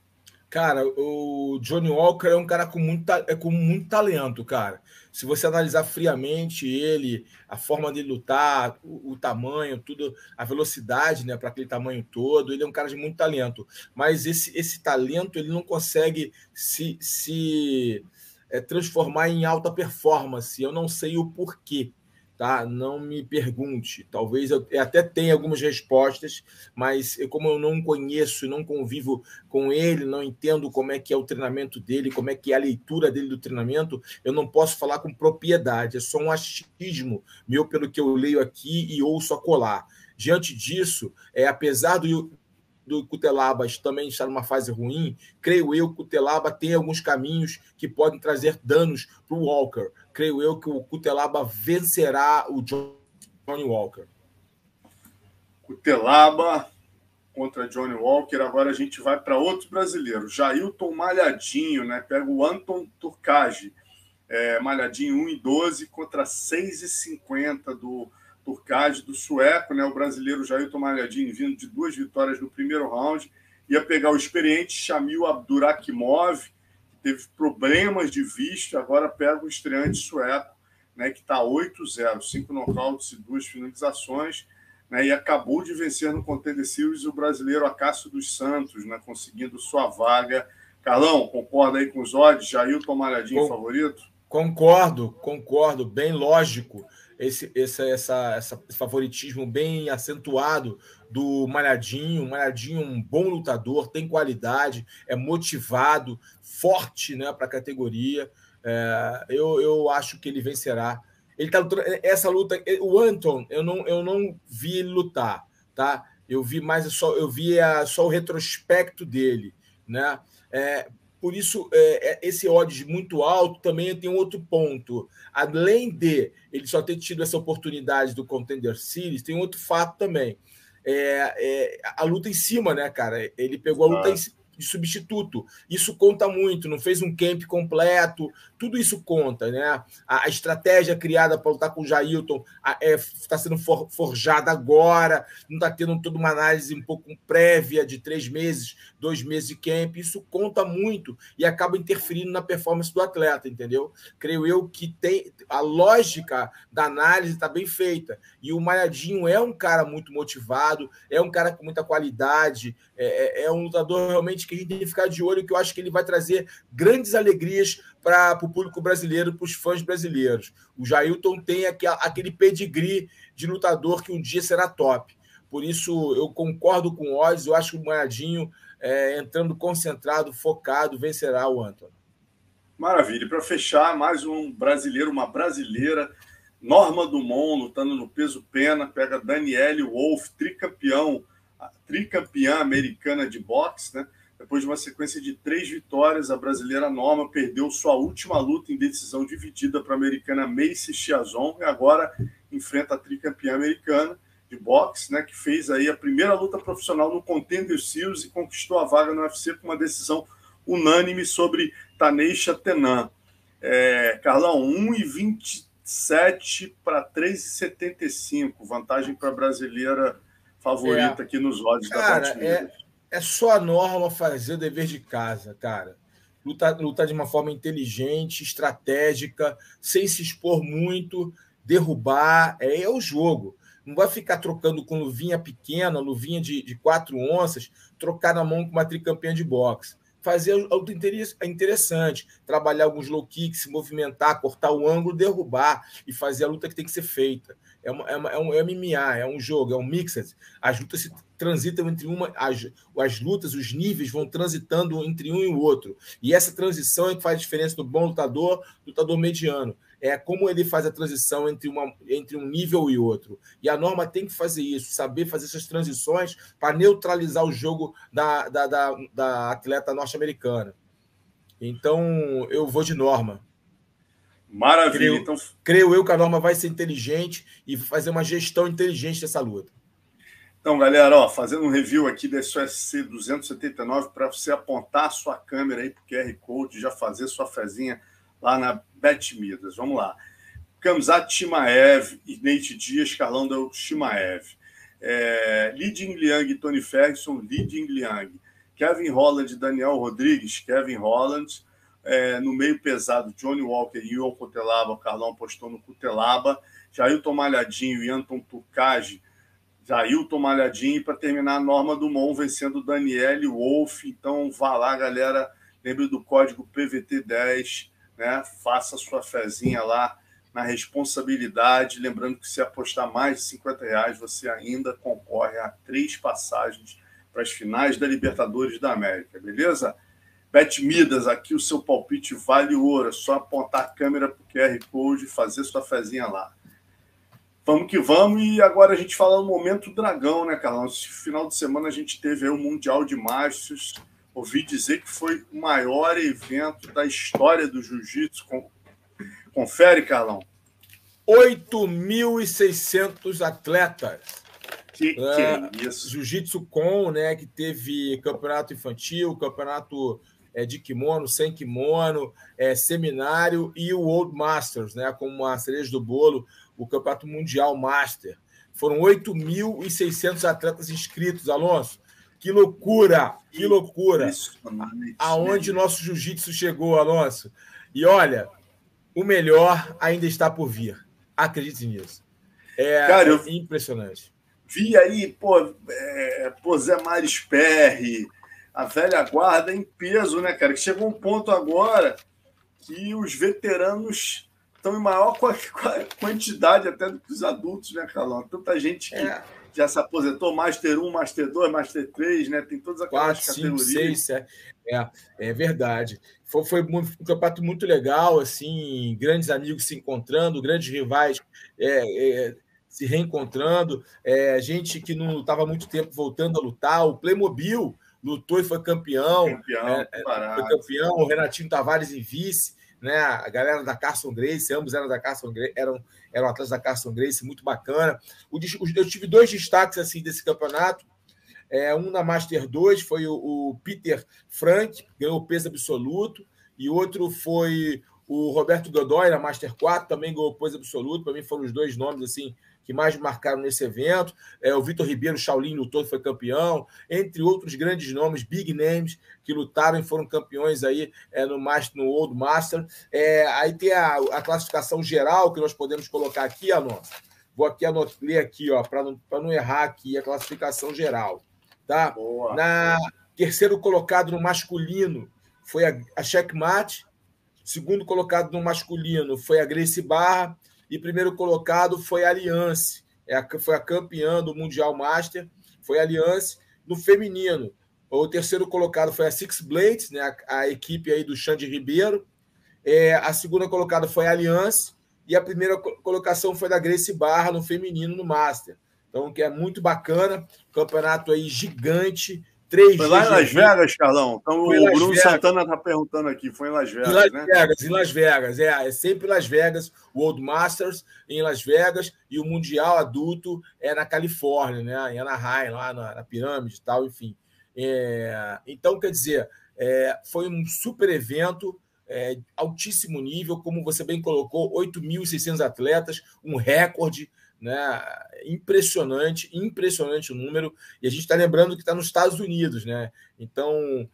Cara, o Johnny Walker é um cara com muito, é com muito talento, cara. Se você analisar friamente ele, a forma dele lutar, o, o tamanho, tudo, a velocidade, né, para aquele tamanho todo, ele é um cara de muito talento. Mas esse, esse talento ele não consegue se, se é, transformar em alta performance. Eu não sei o porquê, tá? Não me pergunte. Talvez eu até tenha algumas respostas, mas como eu não conheço, não convivo com ele, não entendo como é que é o treinamento dele, como é que é a leitura dele do treinamento, eu não posso falar com propriedade. É só um achismo meu pelo que eu leio aqui e ouço a colar. Diante disso, é, apesar do, do Cutelaba também está numa fase ruim, creio eu que o Cutelaba tem alguns caminhos que podem trazer danos para o Walker. Creio eu que o Cutelaba vencerá o Johnny Walker. Cutelaba contra Johnny Walker. Agora a gente vai para outro brasileiro, Jailton Malhadinho, né? Pega o Anton Turcage. É, Malhadinho 1 e 12 contra 6,50 do Turcade, do sueco, né, o brasileiro Jailton Malhadinho, vindo de duas vitórias no primeiro round, ia pegar o experiente Shamil Abdurakimov, teve problemas de vista, agora pega o estreante sueco, né, que está 8-0, cinco nocautes e duas finalizações, né, e acabou de vencer no Contender Series o brasileiro Acácio dos Santos, né, conseguindo sua vaga. Carlão, concorda aí com os odds? Jailton Malhadinho Com... favorito? Concordo, concordo, bem lógico esse, esse, essa, essa, favoritismo bem acentuado do Malhadinho. Malhadinho, um bom lutador, tem qualidade, é motivado, forte né, para a categoria. É, eu, eu acho que ele vencerá. Ele tá lutando, essa luta, o Anton, eu não, eu não vi ele lutar, tá? Eu vi mais só, eu vi a, só o retrospecto dele, né? É, por isso, é, é, esse odds muito alto também tem outro ponto. Além de ele só ter tido essa oportunidade do Contender Series, tem outro fato também. É, é, a luta em cima, né, cara? Ele pegou a luta em cima de substituto. Isso conta muito, não fez um camp completo, tudo isso conta, né? A, a estratégia criada para lutar com o Jailton está é, tá sendo for, forjada agora, não está tendo toda uma análise um pouco prévia de três meses, dois meses de camp, isso conta muito e acaba interferindo na performance do atleta, entendeu? Creio eu que tem a lógica da análise está bem feita. E o Malhadinho é um cara muito motivado, é um cara com muita qualidade, é, é, é um lutador realmente que a gente tem que ficar de olho, que eu acho que ele vai trazer grandes alegrias para o público brasileiro, para os fãs brasileiros. O Jailton tem aquele pedigree de lutador que um dia será top. Por isso, eu concordo com o Oz, eu acho que o Moedinho, é, entrando concentrado, focado, vencerá o Antônio. Maravilha. Para fechar, mais um brasileiro, uma brasileira, Norma Dumont, lutando no peso pena, pega Daniele Wolf, tricampeão, tricampeã americana de boxe, né? Depois de uma sequência de três vitórias, a brasileira Norma perdeu sua última luta em decisão dividida para a americana Macy Chiazon e agora enfrenta a tricampeã americana de boxe, né, que fez aí a primeira luta profissional no Contender Series e conquistou a vaga no UFC com uma decisão unânime sobre Taneisha Tenan. É, Carlão, 1,27 para 3,75, vantagem para a brasileira favorita é. aqui nos olhos cara, da é, é só a norma fazer o dever de casa, cara. Lutar, lutar de uma forma inteligente, estratégica, sem se expor muito, derrubar, é, é o jogo. Não vai ficar trocando com luvinha pequena, luvinha de, de quatro onças, trocar na mão com uma tricampeã de boxe. Fazer algo interessante, trabalhar alguns low kicks, se movimentar, cortar o ângulo, derrubar e fazer a luta que tem que ser feita. É, uma, é, uma, é um é MMA, é um jogo, é um mixed. As lutas se transitam entre uma. As, as lutas, os níveis vão transitando entre um e o outro. E essa transição é que faz a diferença do bom lutador do lutador mediano é como ele faz a transição entre, uma, entre um nível e outro. E a norma tem que fazer isso, saber fazer essas transições para neutralizar o jogo da, da, da, da atleta norte-americana. Então, eu vou de norma. Maravilha. Creio, então... creio eu que a norma vai ser inteligente e fazer uma gestão inteligente dessa luta. Então, galera, ó, fazendo um review aqui desse UFC 279 para você apontar a sua câmera aí para o QR Code, já fazer sua fezinha lá na Betmidas. Vamos lá. Kamzat Shimaev e Nate Dias, Carlão da Shimaev. É, Li Jingliang e Tony Ferguson, Li Jingliang. Kevin Holland e Daniel Rodrigues, Kevin Holland. É, no meio pesado, Johnny Walker e Ion Cutelaba, o Carlão apostou no Cutelaba. Jailton Malhadinho e Anton Turcage, Jailton Malhadinho. Para terminar, a Norma Dumont vencendo Daniele Wolf. Então, vá lá, galera. Lembre do código PVT10 né? Faça sua fezinha lá na responsabilidade. Lembrando que se apostar mais de 50 reais, você ainda concorre a três passagens para as finais da Libertadores da América, beleza? Bet Midas, aqui o seu palpite vale ouro. É só apontar a câmera para o QR Code e fazer sua fezinha lá. Vamos que vamos. E agora a gente fala no momento dragão, né, Carlão? Esse final de semana a gente teve o Mundial de Masters ouvi dizer que foi o maior evento da história do jiu-jitsu. Confere, Carlão. 8.600 atletas. Que, que é, isso? Jiu-Jitsu com, né, que teve campeonato infantil, campeonato é, de kimono, sem kimono, é, seminário e o Old Masters, né, como a cereja do bolo, o campeonato mundial Master. Foram 8.600 atletas inscritos, Alonso. Que loucura! Que loucura! Aonde o nosso jiu-jitsu chegou, Alonso. E olha, o melhor ainda está por vir. Acredite nisso. É, Cara, impressionante. Vi aí, pô, é, pô Zé Maris Perry, a velha guarda em peso, né, cara? Que chegou um ponto agora que os veteranos estão em maior quantidade até do que os adultos, né, Carlão? Tanta gente que. É já se aposentou, Master 1, Master 2, Master 3, né? Tem todas aquelas 4, categorias. 5, 6, é, é, é verdade. Foi, foi um campeonato muito legal, assim, grandes amigos se encontrando, grandes rivais é, é, se reencontrando, é, gente que não estava muito tempo voltando a lutar, o Playmobil lutou e foi campeão, campeão é, foi campeão, o Renatinho Tavares em vice, né? A galera da Carson Grace, ambos eram da Carson Grace, eram, eram atletas da Carson Grace, muito bacana. O, eu tive dois destaques assim desse campeonato. É, um na Master 2 foi o, o Peter Frank, ganhou peso absoluto, e outro foi o Roberto Godoy na Master 4, também ganhou peso absoluto. Para mim foram os dois nomes assim que mais marcaram nesse evento. É, o Vitor Ribeiro Shaolin lutou foi campeão, entre outros grandes nomes, big names, que lutaram e foram campeões aí é, no, Master, no Old Master. É, aí tem a, a, classificação geral que nós podemos colocar aqui, Alonso. Vou aqui anotar, ler aqui, ó, para não, não errar aqui a classificação geral. Tá? Boa. Na Terceiro colocado no masculino foi a, a Checkmate. Segundo colocado no masculino foi a Grace Barra. E primeiro colocado foi a Alliance. É a, foi a campeã do Mundial Master. Foi a Alliance. No feminino, o terceiro colocado foi a Six Blades, né, a, a equipe aí do Xande Ribeiro. É, a segunda colocada foi a Alliance. E a primeira colocação foi da Grace Barra no feminino no Master. Então, que é muito bacana. Campeonato aí gigante. Três foi lá em Las Vegas, Carlão. Então foi o Bruno Vegas. Santana está perguntando aqui. Foi em Las Vegas. Em Las né? Vegas, em Las Vegas. É, é sempre Las Vegas, o World Masters em Las Vegas e o Mundial Adulto é na Califórnia, né? Em Anaheim, lá na, na pirâmide e tal, enfim. É, então, quer dizer, é, foi um super evento. É, altíssimo nível, como você bem colocou, 8.600 atletas, um recorde né? Impressionante, impressionante o número. E a gente está lembrando que está nos Estados Unidos, né? Então,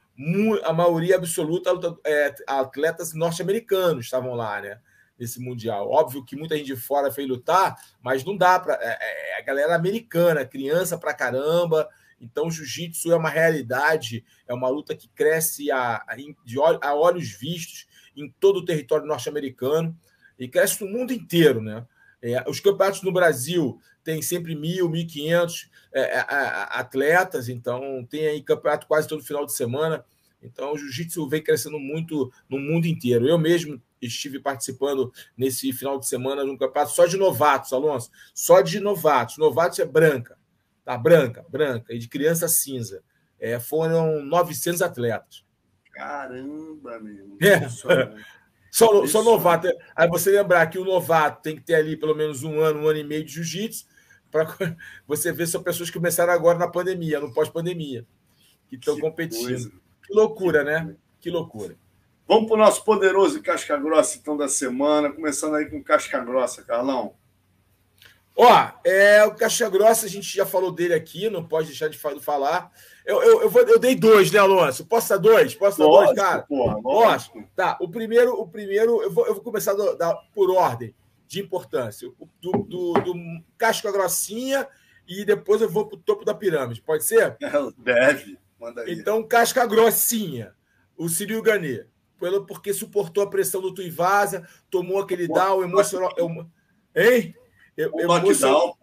a maioria absoluta é atletas norte-americanos estavam lá, né? Nesse Mundial. Óbvio que muita gente de fora foi lutar, mas não dá para. É, é, é, a galera americana, criança pra caramba. Então, jiu-jitsu é uma realidade, é uma luta que cresce a, a, de, a olhos vistos em todo o território norte-americano e cresce no mundo inteiro, né? É, os campeonatos no Brasil têm sempre mil, mil e quinhentos é, é, atletas, então tem aí campeonato quase todo final de semana. Então o jiu-jitsu vem crescendo muito no mundo inteiro. Eu mesmo estive participando nesse final de semana de um campeonato só de novatos, Alonso, só de novatos. Novatos é branca, tá? Branca, branca, e de criança cinza. É, foram 900 atletas. Caramba, meu. É. Só, só novato. Aí você lembrar que o novato tem que ter ali pelo menos um ano, um ano e meio de jiu-jitsu, para você ver são pessoas que começaram agora na pandemia, no pós-pandemia, que estão competindo. Coisa. Que loucura, né? Que loucura. Vamos para o nosso poderoso Casca Grossa, então, da semana, começando aí com Casca Grossa, Carlão. Ó, é, o Casca Grossa, a gente já falou dele aqui, não pode deixar de falar. Eu, eu, eu, vou, eu dei dois, né, Alonso? Posso dar dois? Posso dar lógico, dois, cara? Porra, Posso? Tá, o primeiro, o primeiro eu, vou, eu vou começar do, da, por ordem de importância. Do, do, do casca grossinha e depois eu vou para o topo da pirâmide. Pode ser? Deve. Manda aí. Então, casca grossinha, o Cyril Ganê. Porque suportou a pressão do Tuivasa, tomou aquele down emocional. Hein? Eu, emocional,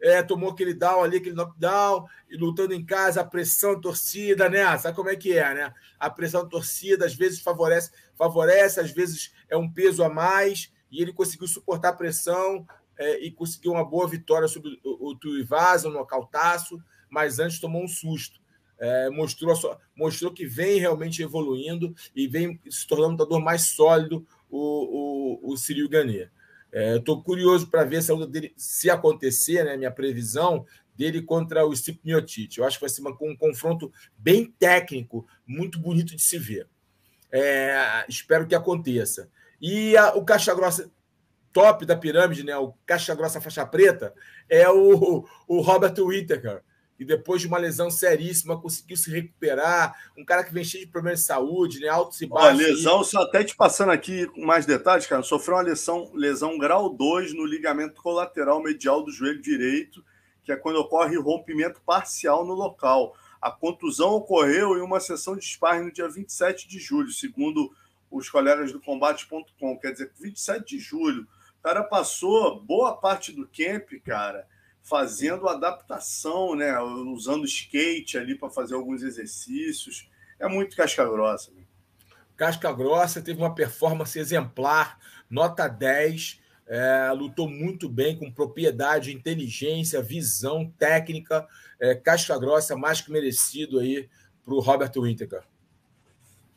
é, tomou aquele down ali, aquele knockdown, e lutando em casa, a pressão torcida, né? Sabe como é que é, né? A pressão torcida às vezes favorece, favorece, às vezes é um peso a mais, e ele conseguiu suportar a pressão é, e conseguiu uma boa vitória sobre o, o Tuivasa, um nocautaço, mas antes tomou um susto. É, mostrou, mostrou que vem realmente evoluindo e vem se tornando um lutador mais sólido o, o, o Cyril Gane. É, Estou curioso para ver se a luta dele, se acontecer, né, minha previsão, dele contra o Stipe Miocic. Eu acho que vai ser uma, um confronto bem técnico, muito bonito de se ver. É, espero que aconteça. E a, o caixa grossa top da pirâmide, né, o caixa grossa faixa preta, é o, o Robert Whittaker e depois de uma lesão seríssima conseguiu se recuperar. Um cara que vem cheio de problemas de saúde, né? Altos e baixos. Olha, lesão, só até te passando aqui com mais detalhes, cara, sofreu uma lesão, lesão grau 2 no ligamento colateral medial do joelho direito, que é quando ocorre rompimento parcial no local. A contusão ocorreu em uma sessão de sparring no dia 27 de julho, segundo os colegas do combate.com, quer dizer, 27 de julho. O cara passou boa parte do camp, cara, fazendo adaptação, né? Usando skate ali para fazer alguns exercícios. É muito casca grossa. Né? Casca grossa teve uma performance exemplar, nota 10. É, lutou muito bem, com propriedade, inteligência, visão, técnica. É, casca grossa, mais que merecido aí para o Robert Whittaker.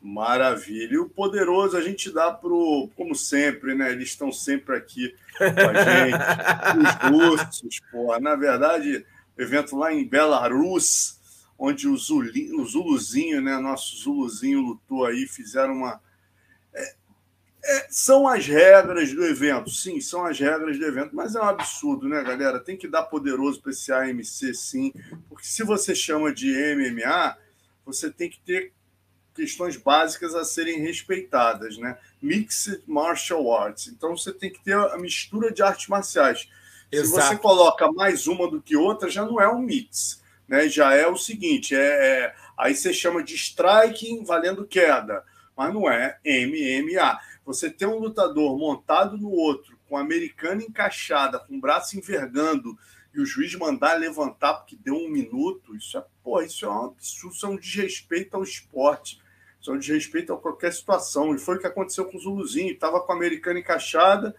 Maravilha. E o poderoso a gente dá pro, como sempre, né? Eles estão sempre aqui com a gente. Os russos, porra. Na verdade, evento lá em Belarus, onde o, Zuli, o Zuluzinho, né? Nosso Zuluzinho lutou aí, fizeram uma. É, é, são as regras do evento, sim, são as regras do evento, mas é um absurdo, né, galera? Tem que dar poderoso para esse AMC, sim, porque se você chama de MMA, você tem que ter questões básicas a serem respeitadas, né? Mixed Martial Arts. Então você tem que ter a mistura de artes marciais. Exato. Se você coloca mais uma do que outra, já não é um mix. né, já é o seguinte: é, é aí você chama de striking valendo queda, mas não é MMA. Você tem um lutador montado no outro, com a americana encaixada, com o braço envergando, e o juiz mandar levantar porque deu um minuto, isso é, pô, isso é um absurdo, isso é um desrespeito ao esporte, isso é um desrespeito a qualquer situação. E foi o que aconteceu com o Zuluzinho, estava com a americana encaixada,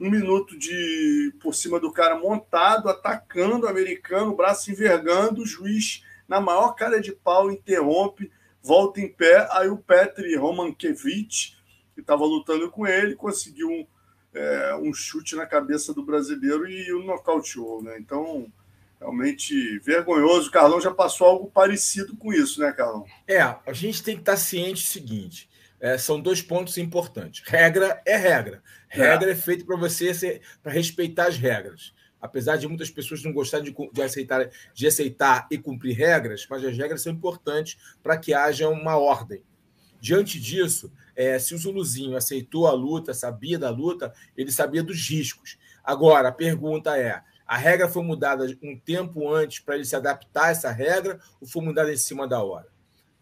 um minuto de por cima do cara montado, atacando o americano, braço envergando, o juiz, na maior cara de pau, interrompe, volta em pé. Aí o Petri Romankiewicz, que estava lutando com ele, conseguiu um, é, um chute na cabeça do brasileiro e o nocauteou. Né? Então, realmente vergonhoso. O Carlão já passou algo parecido com isso, né, Carlão? É, a gente tem que estar ciente do seguinte: é, são dois pontos importantes. Regra é regra. Regra é, é feita para você para respeitar as regras. Apesar de muitas pessoas não gostarem de, de, aceitar, de aceitar e cumprir regras, mas as regras são importantes para que haja uma ordem. Diante disso, é, se o Zuluzinho aceitou a luta, sabia da luta, ele sabia dos riscos. Agora, a pergunta é: a regra foi mudada um tempo antes para ele se adaptar a essa regra ou foi mudada em cima da hora?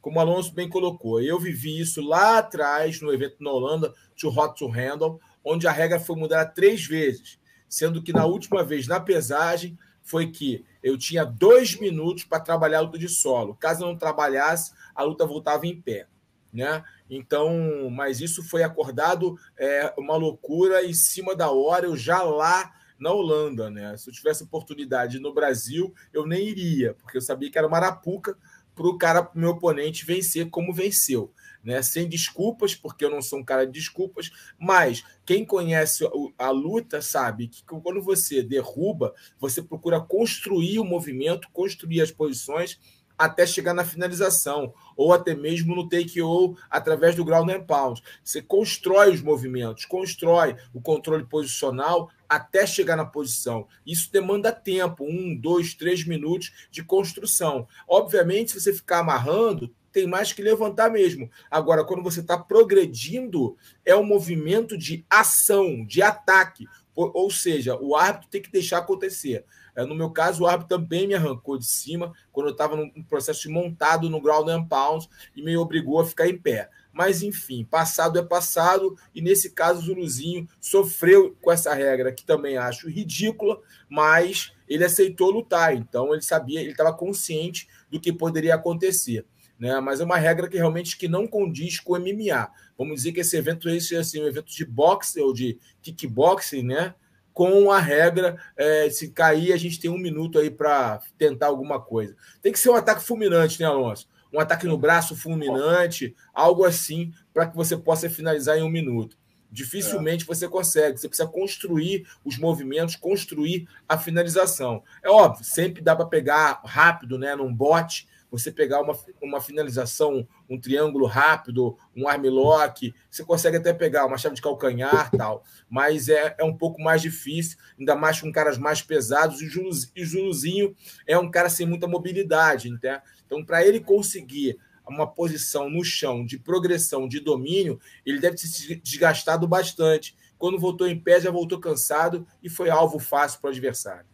como o Alonso bem colocou, eu vivi isso lá atrás, no evento na Holanda, to Hot to Handle, onde a regra foi mudada três vezes, sendo que na última vez, na pesagem, foi que eu tinha dois minutos para trabalhar a luta de solo. Caso eu não trabalhasse, a luta voltava em pé. Né? Então, mas isso foi acordado é, uma loucura em cima da hora, eu já lá na Holanda, né? Se eu tivesse oportunidade no Brasil, eu nem iria, porque eu sabia que era Marapuca, para o cara, meu oponente, vencer como venceu. Né? Sem desculpas, porque eu não sou um cara de desculpas, mas quem conhece a, luta sabe que quando você derruba, você procura construir o movimento, construir as posições até chegar na finalização, ou até mesmo no take-o através do ground and pound. Você constrói os movimentos, constrói o controle posicional até chegar na posição. Isso demanda tempo, um, dois, três minutos de construção. Obviamente, se você ficar amarrando, tem mais que levantar mesmo. Agora, quando você está progredindo, é um movimento de ação, de ataque. Ou seja, o árbitro tem que deixar acontecer. É, no meu caso, o árbitro também me arrancou de cima quando eu estava no processo montado no ground and pound e me obrigou a ficar em pé. Mas, enfim, passado é passado, e nesse caso o Zuluzinho sofreu com essa regra, que também acho ridícula, mas ele aceitou lutar, então ele sabia, ele estava consciente do que poderia acontecer. Né? Mas é uma regra que realmente que não condiz com o MMA. Vamos dizer que esse evento esse, assim, um evento de boxe ou de kickboxing, né? com a regra, é, se cair, a gente tem um minuto aí para tentar alguma coisa. Tem que ser um ataque fulminante, né, Alonso? Um ataque no braço fulminante, algo assim, para que você possa finalizar em um minuto. Dificilmente é. você consegue. Você precisa construir os movimentos, construir a finalização. É óbvio, sempre dá para pegar rápido, né, num bote, você pegar uma, uma finalização, um triângulo rápido, um armlock, você consegue até pegar uma chave de calcanhar tal, mas é, é um pouco mais difícil, ainda mais com caras mais pesados, e o Juluzinho é um cara sem muita mobilidade, né? então para ele conseguir uma posição no chão de progressão, de domínio, ele deve ter se desgastado bastante. Quando voltou em pé, já voltou cansado e foi alvo fácil para o adversário.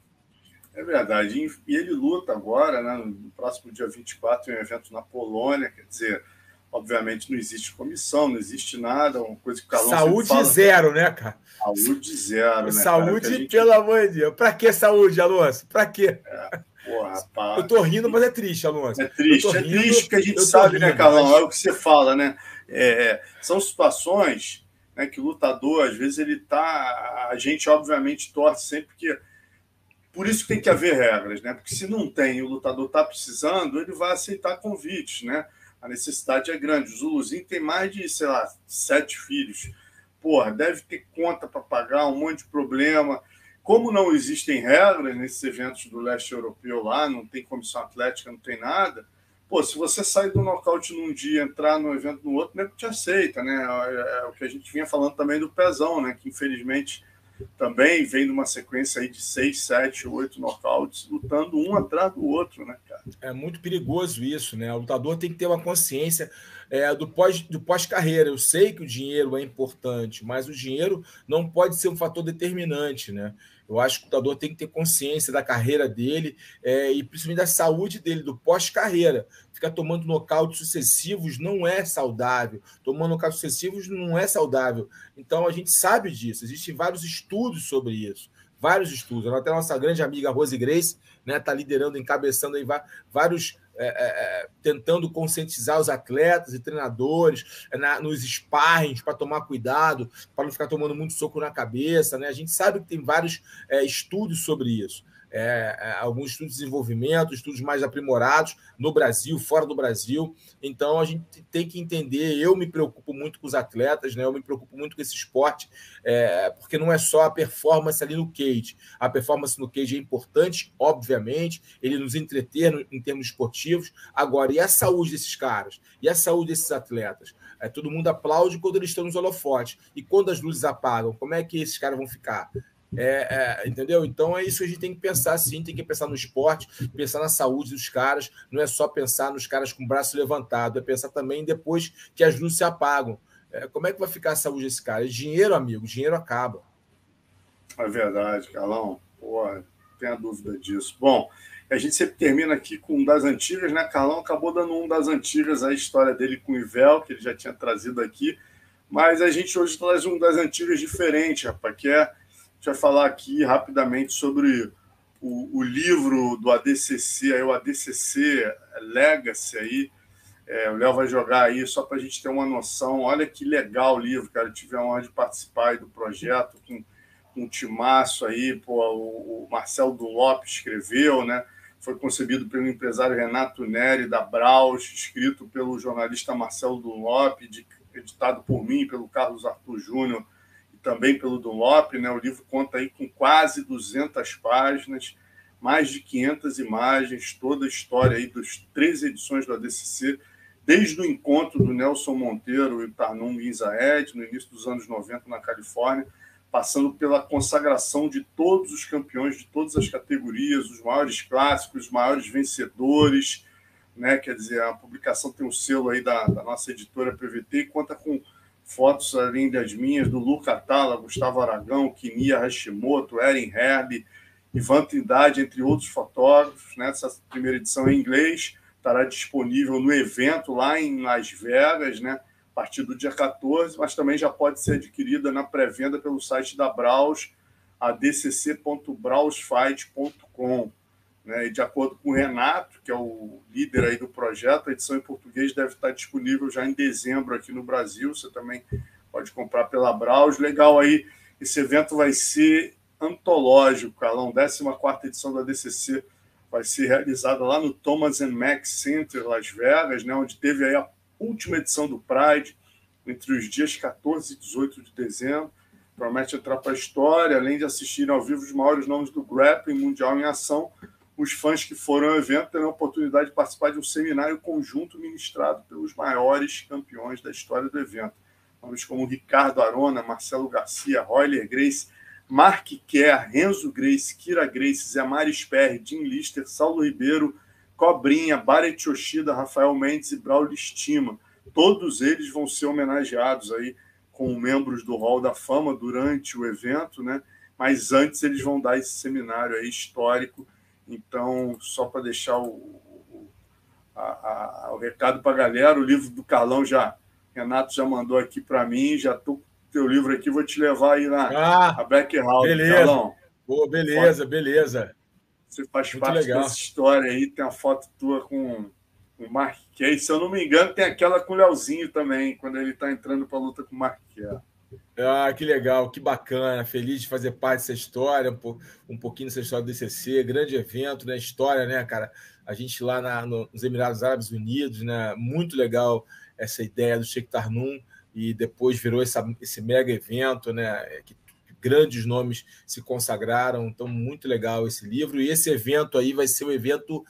É verdade. E ele luta agora, né, no próximo dia 24, em um evento na Polônia, quer dizer, obviamente não existe comissão, não existe nada, uma coisa que o Calão Saúde fala, zero, né, cara? Saúde zero, né? Saúde, cara, gente... pelo amor de Deus. Pra que saúde, Alonso? Pra quê? É, porra, rapaz. Eu tô rindo, mas é triste, Alonso. É triste, é rindo, triste porque a gente sabe, né, rindo, né, Carlão? Mas... É o que você fala, né? É, são situações né, que o lutador, às vezes, ele tá. A gente, obviamente, torce sempre que por isso que tem que haver regras, né? Porque se não tem o lutador está precisando, ele vai aceitar convites, né? A necessidade é grande. O Zuluzinho tem mais de, sei lá, sete filhos. Porra, deve ter conta para pagar, um monte de problema. Como não existem regras nesses eventos do leste europeu lá, não tem comissão atlética, não tem nada. Pô, se você sair do nocaute num dia, entrar num evento no outro, nem te aceita, né? É, é o que a gente vinha falando também do pezão, né? Que infelizmente também vem numa sequência aí de seis, sete, oito nocautes, lutando um atrás do outro, né, cara? É muito perigoso isso, né? O lutador tem que ter uma consciência é, do pós-carreira. Do pós -carreira. Eu sei que o dinheiro é importante, mas o dinheiro não pode ser um fator determinante, né? Eu acho que o lutador tem que ter consciência da carreira dele é, e principalmente da saúde dele, do pós-carreira. Ficar tomando nocautes sucessivos não é saudável. Tomando nocautes sucessivos não é saudável. Então a gente sabe disso. Existem vários estudos sobre isso. Vários estudos. Até nossa grande amiga Rose Grace está né, tá liderando, encabeçando aí vários é, é, é, tentando conscientizar os atletas e treinadores é, na, nos sparrings para tomar cuidado, para não ficar tomando muito soco na cabeça. Né? A gente sabe que tem vários é, estudos sobre isso é, é, alguns estudos de desenvolvimento, estudos mais aprimorados no Brasil, fora do Brasil. Então a gente tem que entender. Eu me preocupo muito com os atletas, né? Eu me preocupo muito com esse esporte, é, porque não é só a performance ali no cage. A performance no cage é importante, obviamente, ele nos entreter em termos esportivos. Agora, e a saúde desses caras? E a saúde desses atletas? É, todo mundo aplaude quando eles estão nos holofotes. E quando as luzes apagam, como é que esses caras vão ficar? É, é, entendeu? Então é isso que a gente tem que pensar sim, tem que pensar no esporte, pensar na saúde dos caras, não é só pensar nos caras com o braço levantado, é pensar também depois que as luzes se apagam. É, como é que vai ficar a saúde desse cara? É dinheiro, amigo, dinheiro acaba. É verdade, Carlão. Porra, tenha dúvida disso. Bom, a gente sempre termina aqui com um das antigas, né? Carlão acabou dando um das antigas, a história dele com o Ivel, que ele já tinha trazido aqui. Mas a gente hoje traz um das antigas diferente, rapaz, que é gente vai falar aqui rapidamente sobre o, o livro do ADCC, aí, o ADCC Legacy aí. É, o Léo vai jogar aí só para a gente ter uma noção. Olha que legal o livro, cara. Eu tive a honra de participar do projeto com, com um timaço aí. Pô, o, o Marcelo Dunlop escreveu, né? Foi concebido pelo empresário Renato Neri, da Braus, escrito pelo jornalista Marcelo Dunlop, editado por mim, pelo Carlos Arthur Júnior também pelo Dunlop. Né? O livro conta aí com quase 200 páginas, mais de 500 imagens, toda a história aí das três edições do ADCC, desde o encontro do Nelson Monteiro e Tarnum Guinzaed, no início dos anos 90 na Califórnia, passando pela consagração de todos os campeões de todas as categorias, os maiores clássicos, os maiores vencedores, né? Quer dizer, a publicação tem um selo aí da, da nossa editora PVT e conta com fotos além das minhas, do Luca Tala, Gustavo Aragão, Kinia Hashimoto, Erin Herb, Ivan Trindade, entre outros fotógrafos. Né? Essa primeira edição em inglês estará disponível no evento lá em Las Vegas, né? a partir do dia 14, mas também já pode ser adquirida na pré-venda pelo site da Braus, adcc.brausfight.com. Né? E de acordo com o Renato, que é o líder aí do projeto, a edição em português deve estar disponível já em dezembro aqui no Brasil. Você também pode comprar pela Braus. Legal aí, esse evento vai ser antológico, Carlão. 14 edição da DCC vai ser realizada lá no Thomas Mack Center, Las Vegas, né? onde teve aí a última edição do Pride, entre os dias 14 e 18 de dezembro. Promete entrar para a história, além de assistir ao vivo os maiores nomes do grappling mundial em ação os fãs que foram ao evento terão a oportunidade de participar de um seminário conjunto ministrado pelos maiores campeões da história do evento. Nomes como Ricardo Arona, Marcelo Garcia, Royler Grace, Mark Kerr, Renzo Grace, Kira Grace, Zé Maris Perry, Jim Lister, Saulo Ribeiro, Cobrinha, Barret Yoshida, Rafael Mendes e Braulio Estima. Todos eles vão ser homenageados aí com membros do Hall da Fama durante o evento, né? Mas antes eles vão dar esse seminário aí histórico então, só para deixar o, o, a, a, o recado para a galera, o livro do Carlão já, Renato já mandou aqui para mim, já estou com o teu livro aqui, vou te levar aí na ah, Black House. Beleza, Carlão. Boa, beleza, beleza. Você faz Muito parte legal. dessa história aí, tem a foto tua com o Kay. Se eu não me engano, tem aquela com o Leozinho também, quando ele está entrando para a luta com o Kay. Ah, que legal, que bacana. Feliz de fazer parte dessa história, um pouquinho dessa história do DCC. Grande evento, né? História, né, cara? A gente lá na, nos Emirados Árabes Unidos, né? Muito legal essa ideia do Sheikh Tarnum e depois virou essa, esse mega evento, né? Que grandes nomes se consagraram. Então, muito legal esse livro. E esse evento aí vai ser o evento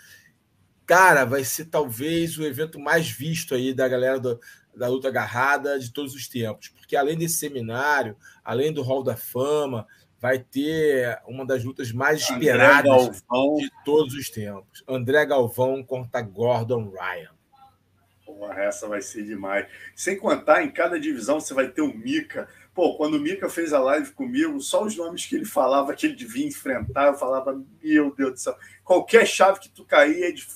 cara, vai ser talvez o evento mais visto aí da galera do, da luta agarrada de todos os tempos, porque além desse seminário, além do Hall da Fama, vai ter uma das lutas mais esperadas de todos os tempos. André Galvão contra Gordon Ryan. Porra, essa vai ser demais. Sem contar, em cada divisão você vai ter o Mika. Pô, quando o Mika fez a live comigo, só os nomes que ele falava que ele devia enfrentar, eu falava, meu Deus do céu. Qualquer chave que tu cair é, de...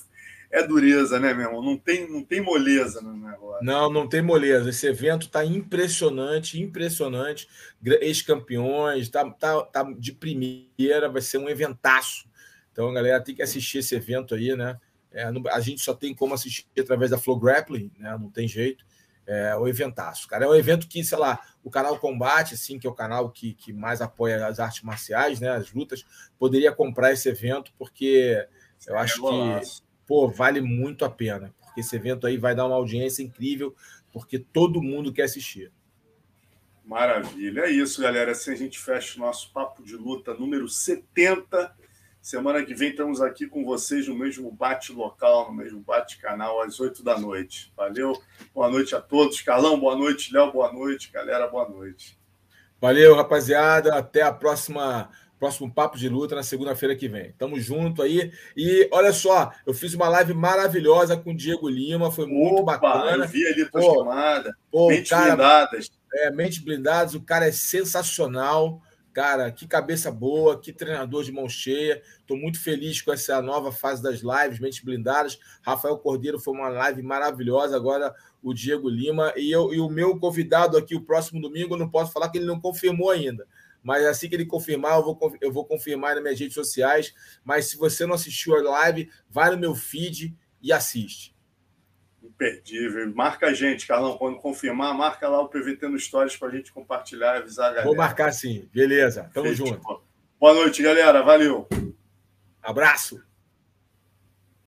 é dureza, né, meu irmão? Não tem, não tem moleza no negócio. Não, não tem moleza. Esse evento tá impressionante, impressionante. Ex-campeões, tá, tá, tá de primeira, vai ser um eventaço. Então, galera tem que assistir esse evento aí, né? É, a gente só tem como assistir através da Flow Grappling, né? Não tem jeito. É o eventaço, cara. É um evento que, sei lá, o canal Combate, assim, que é o canal que, que mais apoia as artes marciais, né? As lutas, poderia comprar esse evento, porque eu acho que pô, vale muito a pena. Porque esse evento aí vai dar uma audiência incrível, porque todo mundo quer assistir. Maravilha. É isso, galera. Assim a gente fecha o nosso papo de luta número 70 Semana que vem estamos aqui com vocês no mesmo bate local, no mesmo bate canal, às 8 da noite. Valeu, boa noite a todos. Carlão, boa noite. Léo, boa noite. Galera, boa noite. Valeu, rapaziada. Até a próxima. Próximo papo de luta na segunda-feira que vem. Tamo junto aí. E olha só, eu fiz uma live maravilhosa com o Diego Lima, foi muito Opa, bacana. Eu vi ali tua pô, chamada. Mentes cara, blindadas. É, Mentes blindadas, o cara é sensacional. Cara, que cabeça boa, que treinador de mão cheia. Estou muito feliz com essa nova fase das lives, Mentes Blindadas. Rafael Cordeiro foi uma live maravilhosa. Agora o Diego Lima. E, eu, e o meu convidado aqui, o próximo domingo, eu não posso falar que ele não confirmou ainda. Mas assim que ele confirmar, eu vou, eu vou confirmar nas minhas redes sociais. Mas se você não assistiu a live, vai no meu feed e assiste imperdível. Marca a gente, Carlão, quando confirmar, marca lá o PVT no Stories para a gente compartilhar e avisar a galera. Vou marcar sim, beleza. Tamo junto. Boa noite, galera. Valeu. Abraço.